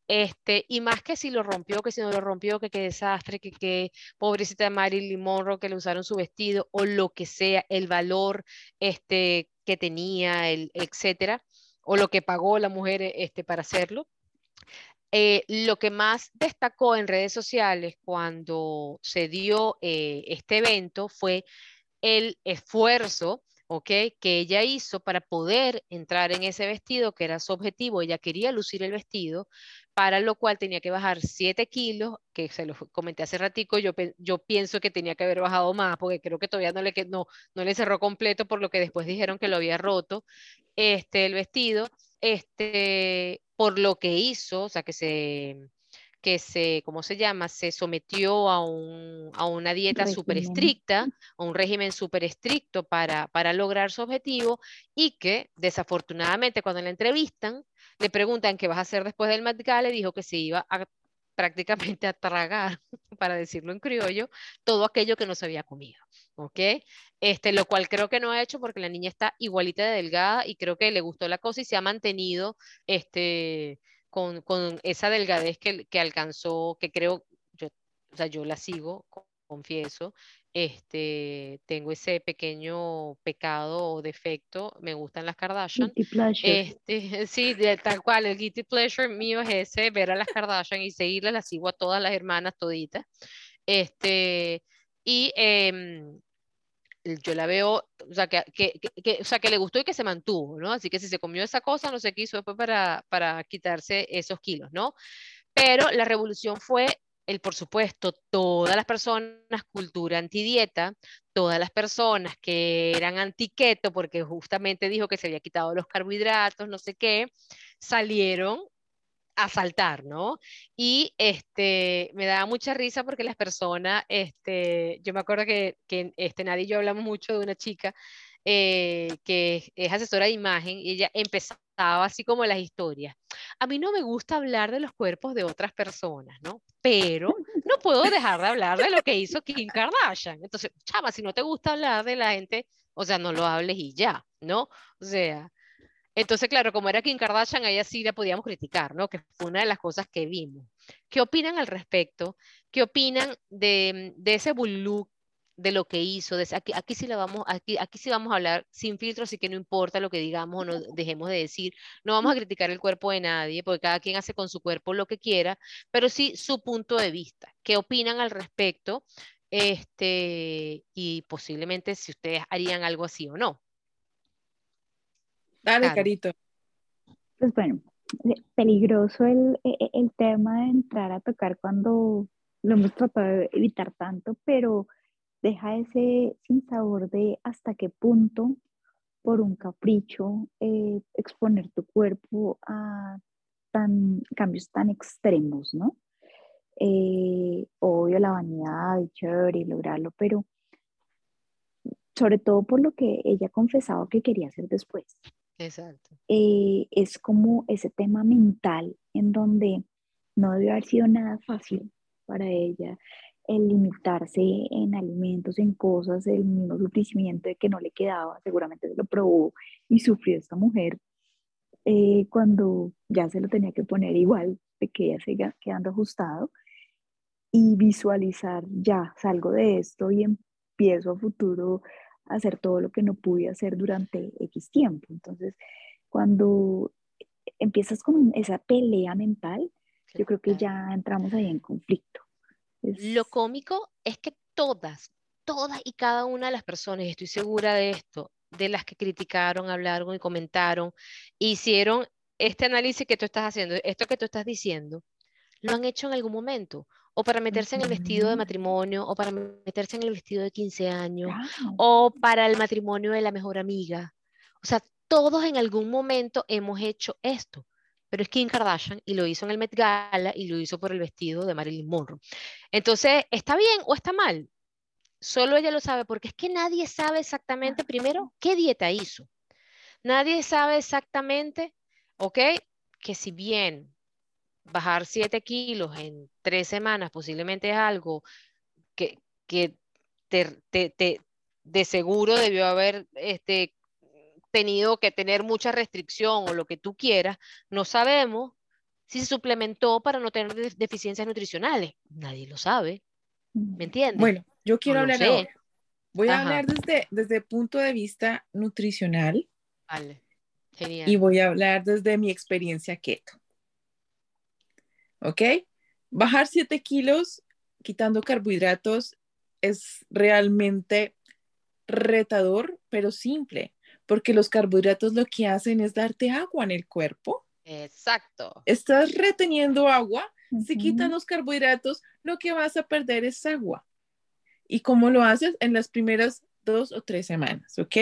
Este, y más que si lo rompió, que si no lo rompió, que qué desastre, que qué pobrecita Marilyn Monroe que le usaron su vestido o lo que sea, el valor este, que tenía, el, etcétera, o lo que pagó la mujer este, para hacerlo. Eh, lo que más destacó en redes sociales cuando se dio eh, este evento fue el esfuerzo ¿ok? Que ella hizo para poder entrar en ese vestido, que era su objetivo, ella quería lucir el vestido, para lo cual tenía que bajar 7 kilos, que se lo comenté hace ratico, yo, yo pienso que tenía que haber bajado más, porque creo que todavía no le, no, no le cerró completo, por lo que después dijeron que lo había roto, este, el vestido, este, por lo que hizo, o sea, que se que se, ¿cómo se llama? Se sometió a, un, a una dieta súper estricta, a un régimen súper estricto para, para lograr su objetivo y que desafortunadamente cuando la entrevistan, le preguntan qué vas a hacer después del Met le dijo que se iba a (laughs) prácticamente a tragar, (laughs) para decirlo en criollo, todo aquello que no se había comido, ¿ok? Este, lo cual creo que no ha hecho porque la niña está igualita de delgada y creo que le gustó la cosa y se ha mantenido, este, con, con esa delgadez que, que, alcanzó, que creo, yo, o sea, yo la sigo, confieso, este, tengo ese pequeño pecado o defecto, me gustan las Kardashian. Este, (laughs) sí, de, tal cual, el guilty pleasure mío es ese, ver a las Kardashian y seguirlas, las sigo a todas las hermanas toditas. Este, y eh, yo la veo, o sea que, o sea, que le gustó y que se mantuvo, ¿no? Así que si se comió esa cosa, no sé qué hizo después para, para quitarse esos kilos, ¿no? Pero la revolución fue el, por supuesto, todas las personas, cultura antidieta, todas las personas que eran antiqueto, porque justamente dijo que se había quitado los carbohidratos, no sé qué, salieron a saltar, ¿no? Y este, me daba mucha risa porque las personas, este, yo me acuerdo que, este, Nadie y yo hablamos mucho de una chica eh, que es asesora de imagen y ella empezaba así como las historias. A mí no me gusta hablar de los cuerpos de otras personas, ¿no? Pero no puedo dejar de hablar de lo que hizo Kim Kardashian. Entonces, chama, si no te gusta hablar de la gente, o sea, no lo hables y ya, ¿no? O sea, entonces, claro, como era Kim Kardashian, a ella sí la podíamos criticar, ¿no? Que fue una de las cosas que vimos. ¿Qué opinan al respecto? ¿Qué opinan de, de ese look, de lo que hizo? De, aquí, aquí, sí la vamos, aquí, aquí sí vamos a hablar sin filtro, así que no importa lo que digamos o no dejemos de decir. No vamos a criticar el cuerpo de nadie, porque cada quien hace con su cuerpo lo que quiera, pero sí su punto de vista. ¿Qué opinan al respecto? Este, y posiblemente si ustedes harían algo así o no. Dale, Carito. Pues bueno, peligroso el, e, e, el, tema de entrar a tocar cuando lo hemos tratado de evitar tanto, pero deja ese sin sabor de hasta qué punto por un capricho eh, exponer tu cuerpo a tan, cambios tan extremos, ¿no? Eh, obvio la vanidad y chévere y lograrlo, pero sobre todo por lo que ella confesaba que quería hacer después. Exacto. Eh, es como ese tema mental en donde no debió haber sido nada fácil para ella el limitarse en alimentos, en cosas, el mismo sufrimiento de que no le quedaba, seguramente se lo probó y sufrió esta mujer eh, cuando ya se lo tenía que poner igual de que ella siga quedando ajustado y visualizar ya salgo de esto y empiezo a futuro hacer todo lo que no pude hacer durante X tiempo. Entonces, cuando empiezas con esa pelea mental, yo creo que ya entramos ahí en conflicto. Lo cómico es que todas, todas y cada una de las personas, estoy segura de esto, de las que criticaron, hablaron y comentaron, hicieron este análisis que tú estás haciendo, esto que tú estás diciendo, lo han hecho en algún momento o para meterse en el vestido de matrimonio, o para meterse en el vestido de 15 años, o para el matrimonio de la mejor amiga. O sea, todos en algún momento hemos hecho esto. pero es Kim Kardashian y lo hizo en el Met Gala y lo hizo por el vestido de Marilyn Monroe. Entonces, ¿está bien o está mal? Solo ella lo sabe porque es que nadie sabe exactamente, primero, qué dieta hizo. Nadie sabe exactamente, ¿ok? Que si bien bajar 7 kilos en tres semanas posiblemente es algo que, que de seguro debió haber este, tenido que tener mucha restricción o lo que tú quieras, no sabemos si se suplementó para no tener deficiencias nutricionales. Nadie lo sabe. ¿Me entiendes? Bueno, yo quiero hablar ahora. Voy a hablar desde, desde el punto de vista nutricional. Vale. Genial. Y voy a hablar desde mi experiencia keto. ¿Ok? Bajar 7 kilos quitando carbohidratos es realmente retador, pero simple, porque los carbohidratos lo que hacen es darte agua en el cuerpo. Exacto. Estás reteniendo agua, si quitan los carbohidratos, lo que vas a perder es agua. ¿Y cómo lo haces? En las primeras dos o tres semanas, ¿ok?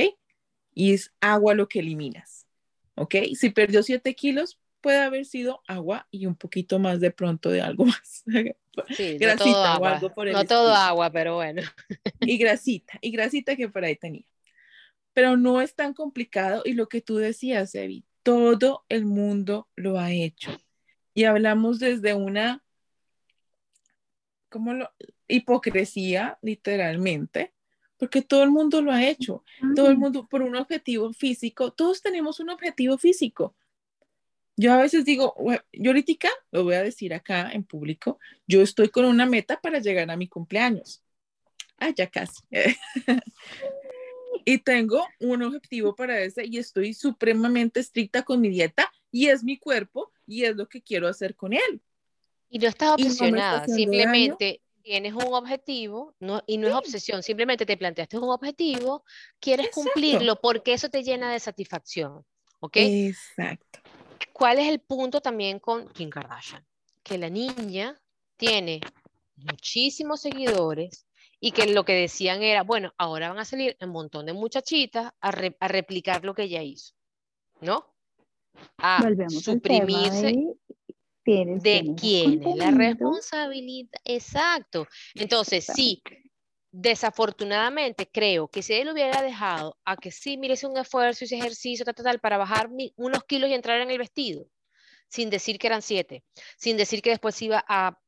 Y es agua lo que eliminas, ¿ok? Si perdió 7 kilos, puede haber sido agua y un poquito más de pronto de algo (laughs) más. Sí, grasita no todo agua, algo por el No todo agua, pero bueno. (laughs) Y grasita, y grasita que por ahí tenía. Pero no es tan complicado y lo que tú decías, Evi, todo el mundo lo ha hecho. Y hablamos desde una, ¿cómo lo? Hipocresía, literalmente, porque todo el mundo lo ha hecho. Todo el mundo por un objetivo físico, todos tenemos un objetivo físico. Yo a veces digo, yo ahorita lo voy a decir acá en público, yo estoy con una meta para llegar a mi cumpleaños. Ah, ya casi. (laughs) y tengo un objetivo para ese y estoy supremamente estricta con mi dieta y es mi cuerpo y es lo que quiero hacer con él. Y no estás obsesionada, simplemente tienes un objetivo no, y no es obsesión, simplemente te planteaste un objetivo, quieres cumplirlo porque eso te llena de satisfacción. ¿Ok? Exacto. ¿Cuál es el punto también con Kim Kardashian? Que la niña tiene muchísimos seguidores y que lo que decían era, bueno, ahora van a salir un montón de muchachitas a, replicar lo que ella hizo, ¿no? A suprimirse. de quién es la responsabilidad. Exacto. Entonces, sí, desafortunadamente creo que si él hubiera dejado a que sí, mire, un esfuerzo, ese ejercicio, tal, tal, para bajar unos kilos y entrar en el vestido, sin decir que eran siete, sin decir que después iba a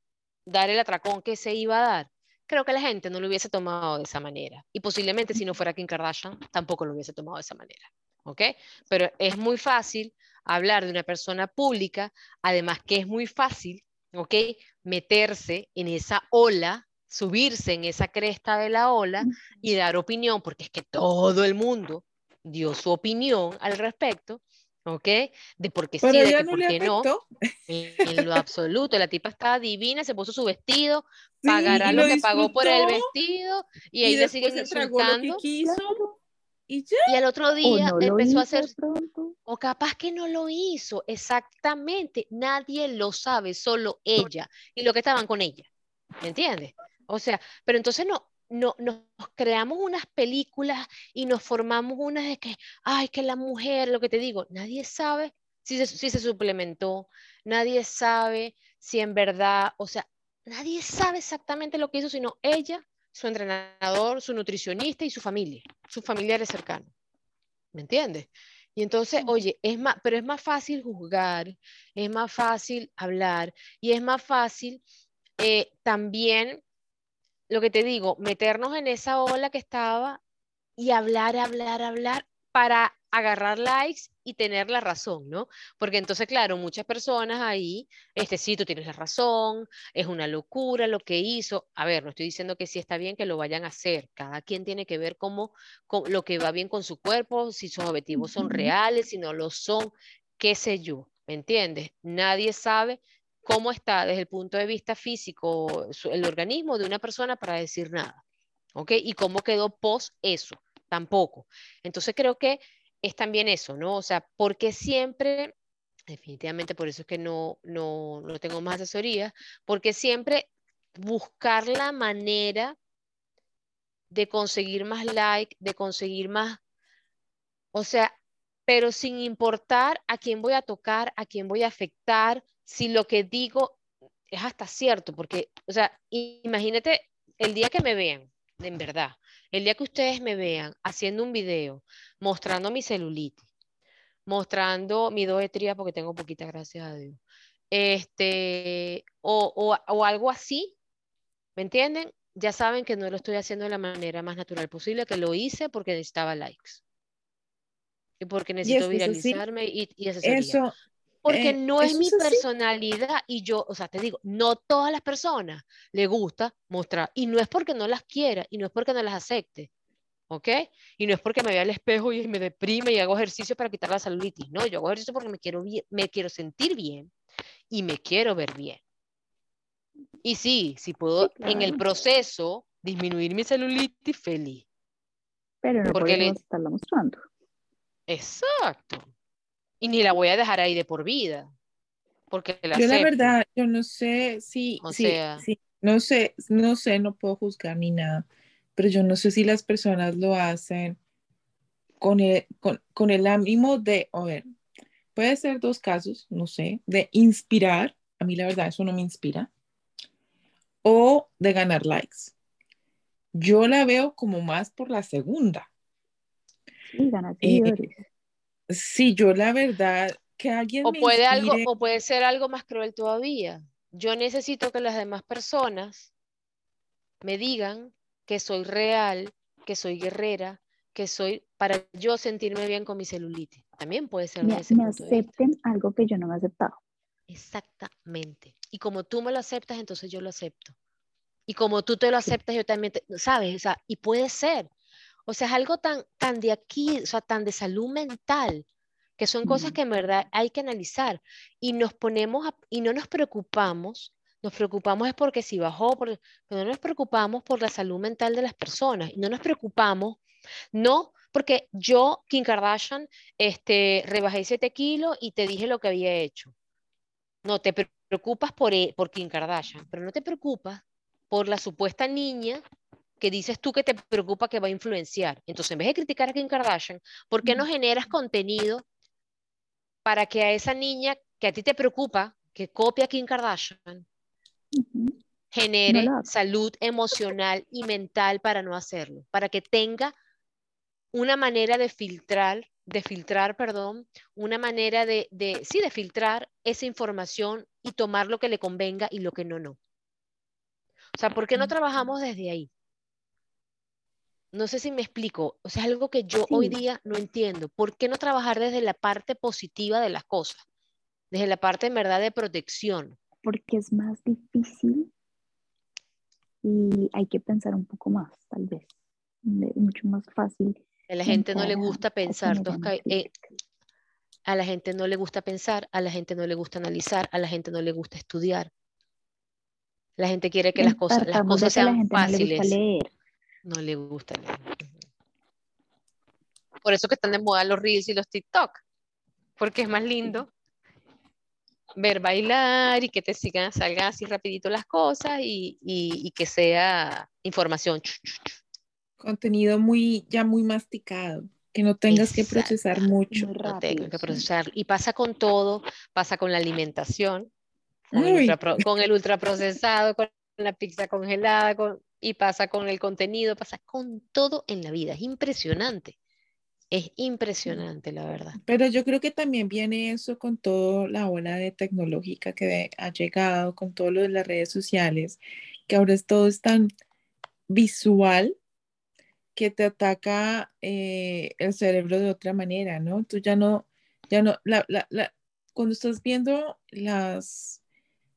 dar el atracón que se iba a dar, creo que la gente no lo hubiese tomado de esa manera. Y posiblemente si no fuera Kim Kardashian, tampoco lo hubiese tomado de esa manera. ¿Ok? Pero es muy fácil hablar de una persona pública, además que es muy fácil, ¿ok? Meterse en esa ola subirse en esa cresta de la ola y dar opinión, porque es que todo el mundo dio su opinión al respecto, ¿ok? De por qué sí, de que por qué no. En, lo absoluto, la tipa estaba divina, se puso su vestido, (laughs) pagará lo, que pagó por el vestido y, ahí le siguen insultando. Y, y al otro día empezó a hacer, o capaz que no lo hizo, exactamente, nadie lo sabe, solo ella y lo que estaban con ella, ¿me entiendes? O sea, pero entonces no, no, nos creamos unas películas y nos formamos unas de que, ay, que la mujer, lo que te digo, nadie sabe si se, si se suplementó, nadie sabe si en verdad, o sea, nadie sabe exactamente lo que hizo, sino ella, su entrenador, su nutricionista y su familia, sus familiares cercanos. ¿Me entiendes? Y entonces, oye, es más, pero es más fácil juzgar, es más fácil hablar y es más fácil eh, también lo que te digo, meternos en esa ola que estaba y hablar, hablar, hablar para agarrar likes y tener la razón, ¿no? Porque entonces, claro, muchas personas ahí, este sí, tú tienes la razón, es una locura lo que hizo. A ver, no estoy diciendo que sí está bien que lo vayan a hacer. Cada quien tiene que ver cómo, con lo que va bien con su cuerpo, si sus objetivos son reales, si no lo son, qué sé yo, ¿me entiendes? Nadie sabe cómo está desde el punto de vista físico el organismo de una persona para decir nada. ¿Ok? Y cómo quedó post eso, tampoco. Entonces creo que es también eso, ¿no? O sea, porque siempre, definitivamente por eso es que no, no, no tengo más asesoría, porque siempre buscar la manera de conseguir más like, de conseguir más, o sea, pero sin importar a quién voy a tocar, a quién voy a afectar, si lo que digo es hasta cierto, porque, o sea, imagínate el día que me vean, en verdad, el día que ustedes me vean haciendo un video mostrando mi celulitis, mostrando mi doetría porque tengo poquita, gracias a Dios, este, o, o, o algo así, ¿me entienden? Ya saben que no lo estoy haciendo de la manera más natural posible, que lo hice porque necesitaba likes. Y porque necesito viralizarme y, y asesoría. Eso, porque eh, no es mi es personalidad y yo, o sea, te digo, no todas las personas le gusta mostrar y no es porque no las quiera y no es porque no las acepte, ¿ok? Y no es porque me vea al espejo y me deprime y hago ejercicio para quitar la celulitis, no, yo hago ejercicio porque me quiero, me quiero sentir bien y me quiero ver bien. Y sí, si puedo en el claro. proceso disminuir mi celulitis, feliz. Pero no Porque le- podemos estarla mostrando. Exacto. Y ni la voy a dejar ahí de por vida. Porque la Yo la verdad, yo no sé si, O si- sea- si- no sé, no sé, no puedo juzgar ni nada, pero yo no sé si las personas lo hacen con el, con, con el ánimo de, a ver, puede ser dos casos, no sé, de inspirar, a mí la verdad eso no me inspira, o de ganar likes. Yo la veo como más por la segunda. Sí, ganar Eh, seguidores. Sí, yo la verdad, que alguien O me puede, algo, o puede ser algo más cruel todavía. Yo necesito que las demás personas me digan que soy real, que soy guerrera, que soy para yo sentirme bien con mi celulitis. También puede ser Me, ese me punto de vista. acepten algo que yo no me he aceptado. Exactamente. Y como tú me lo aceptas, entonces yo lo acepto. Y como tú te lo aceptas, yo también, te- ¿sabes? O sea, y puede ser. O sea, es algo tan, tan de aquí, o sea, tan de salud mental, que son cosas que en verdad hay que analizar. Y nos ponemos, a- y no nos preocupamos, nos preocupamos es porque si bajó, por- pero no nos preocupamos por la salud mental de las personas. Y no nos preocupamos, no, porque yo, Kim Kardashian, este, rebajé 7 kilos y te dije lo que había hecho. No, te pre- preocupas por, e- por Kim Kardashian, pero no te preocupas por la supuesta niña que dices tú que te preocupa que va a influenciar. Entonces, en vez de criticar a Kim Kardashian, ¿por qué no generas contenido para que a esa niña que a ti te preocupa, que copia a Kim Kardashian, genere salud emocional y mental para no hacerlo? Para que tenga una manera de filtrar, de filtrar, perdón, una manera de, de, sí, de filtrar esa información y tomar lo que le convenga y lo que no, no. O sea, ¿por qué no trabajamos desde ahí? No sé si me explico. O sea, es algo que yo hoy día no entiendo. ¿Por qué no trabajar desde la parte positiva de las cosas? Desde la parte en verdad de protección. Porque es más difícil y hay que pensar un poco más, tal vez. Es mucho más fácil. A la gente no le gusta pensar, Tosca, eh, a la gente no le gusta pensar, a la gente no le gusta analizar, a la gente no le gusta estudiar. La gente quiere que las cosas, las cosas sean gente no No le gusta leer. Por eso que están de moda los reels y los TikTok, porque es más lindo ver bailar y que te sigan, salgan así rapidito las cosas y, y- y que sea información. Contenido muy, ya muy masticado, que no tengas que procesar mucho. Muy No tengo que sí. procesar. Y pasa con todo, pasa con la alimentación, con el, Uy. ultrapro- con el ultraprocesado, con la pizza congelada, con- y pasa con el contenido, pasa con todo en la vida. Es impresionante. Es impresionante, la verdad. Pero yo creo que también viene eso con toda la ola de tecnológica que ha llegado, con todo lo de las redes sociales, que ahora es todo es tan visual que te ataca eh, el cerebro de otra manera, ¿no? Tú ya no, ya no, la, la, cuando estás viendo las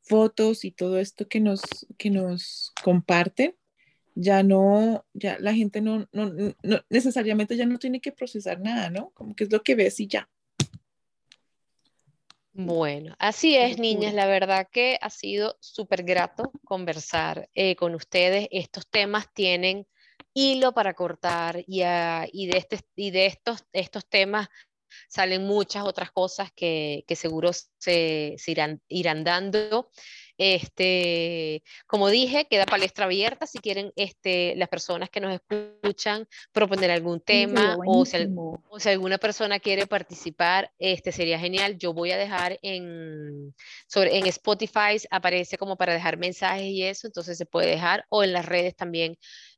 fotos y todo esto que nos, que nos comparten, ya no, ya la gente no, no, no, necesariamente ya no tiene que procesar nada, ¿no? Como que es lo que ves y ya. Bueno, así es, niñas. La verdad que ha sido súper grato conversar eh, con ustedes. Estos temas tienen hilo para cortar y, ah, y de, este, y de estos, estos temas salen muchas otras cosas que, que seguro se, se irán, irán dando. Este, como dije, queda palestra abierta si quieren este, las personas que nos escuchan proponer algún tema o si, o si, alguna persona quiere participar, este, sería genial. Yo voy a dejar en, sobre, en Spotify, aparece como para dejar mensajes y eso, entonces se puede dejar o en las redes también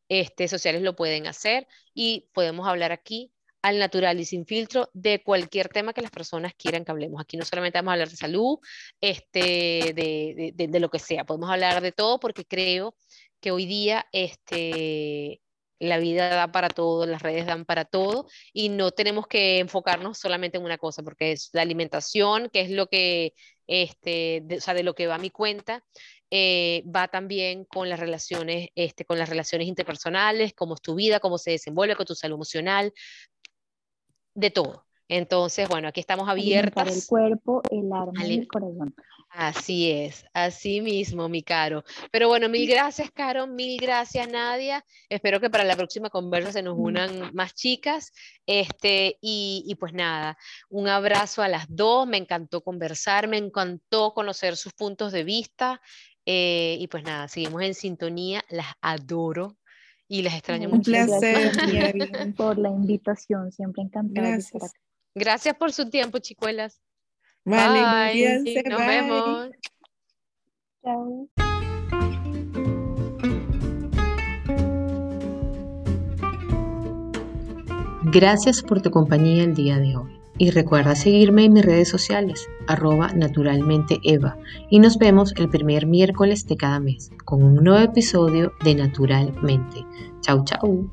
este, sociales lo pueden hacer y podemos hablar aquí al natural y sin filtro de cualquier tema que las personas quieran que hablemos. Aquí no solamente vamos a hablar de salud, este, de, de, de, lo que sea, podemos hablar de todo porque creo que hoy día este, la vida da para todo, las redes dan para todo y no tenemos que enfocarnos solamente en una cosa porque es la alimentación, que es lo que, este, o sea, de lo que va mi cuenta, eh, va también con las relaciones, este, con las relaciones interpersonales, cómo es tu vida, cómo se desenvuelve con tu salud emocional, de todo. Entonces, bueno, aquí estamos abiertas. Para el cuerpo, el alma y el corazón. Así es, así mismo, mi Caro. Pero bueno, mil gracias, Caro, mil gracias, Nadia. Espero que para la próxima conversa se nos unan más chicas. Este, y, y pues nada, un abrazo a las dos. Me encantó conversar, me encantó conocer sus puntos de vista. Eh, y pues nada, seguimos en sintonía, las adoro y las extraño mucho. Un placer, gracias (laughs) por la invitación, siempre encantada gracias. Gracias por su tiempo, chicuelas. Vale, bye. Nos bye. vemos. Chao. Gracias por tu compañía el día de hoy. Y recuerda seguirme en mis redes sociales, arroba naturalmente Eva. Y nos vemos el primer miércoles de cada mes con un nuevo episodio de Naturalmente. Chau, chau.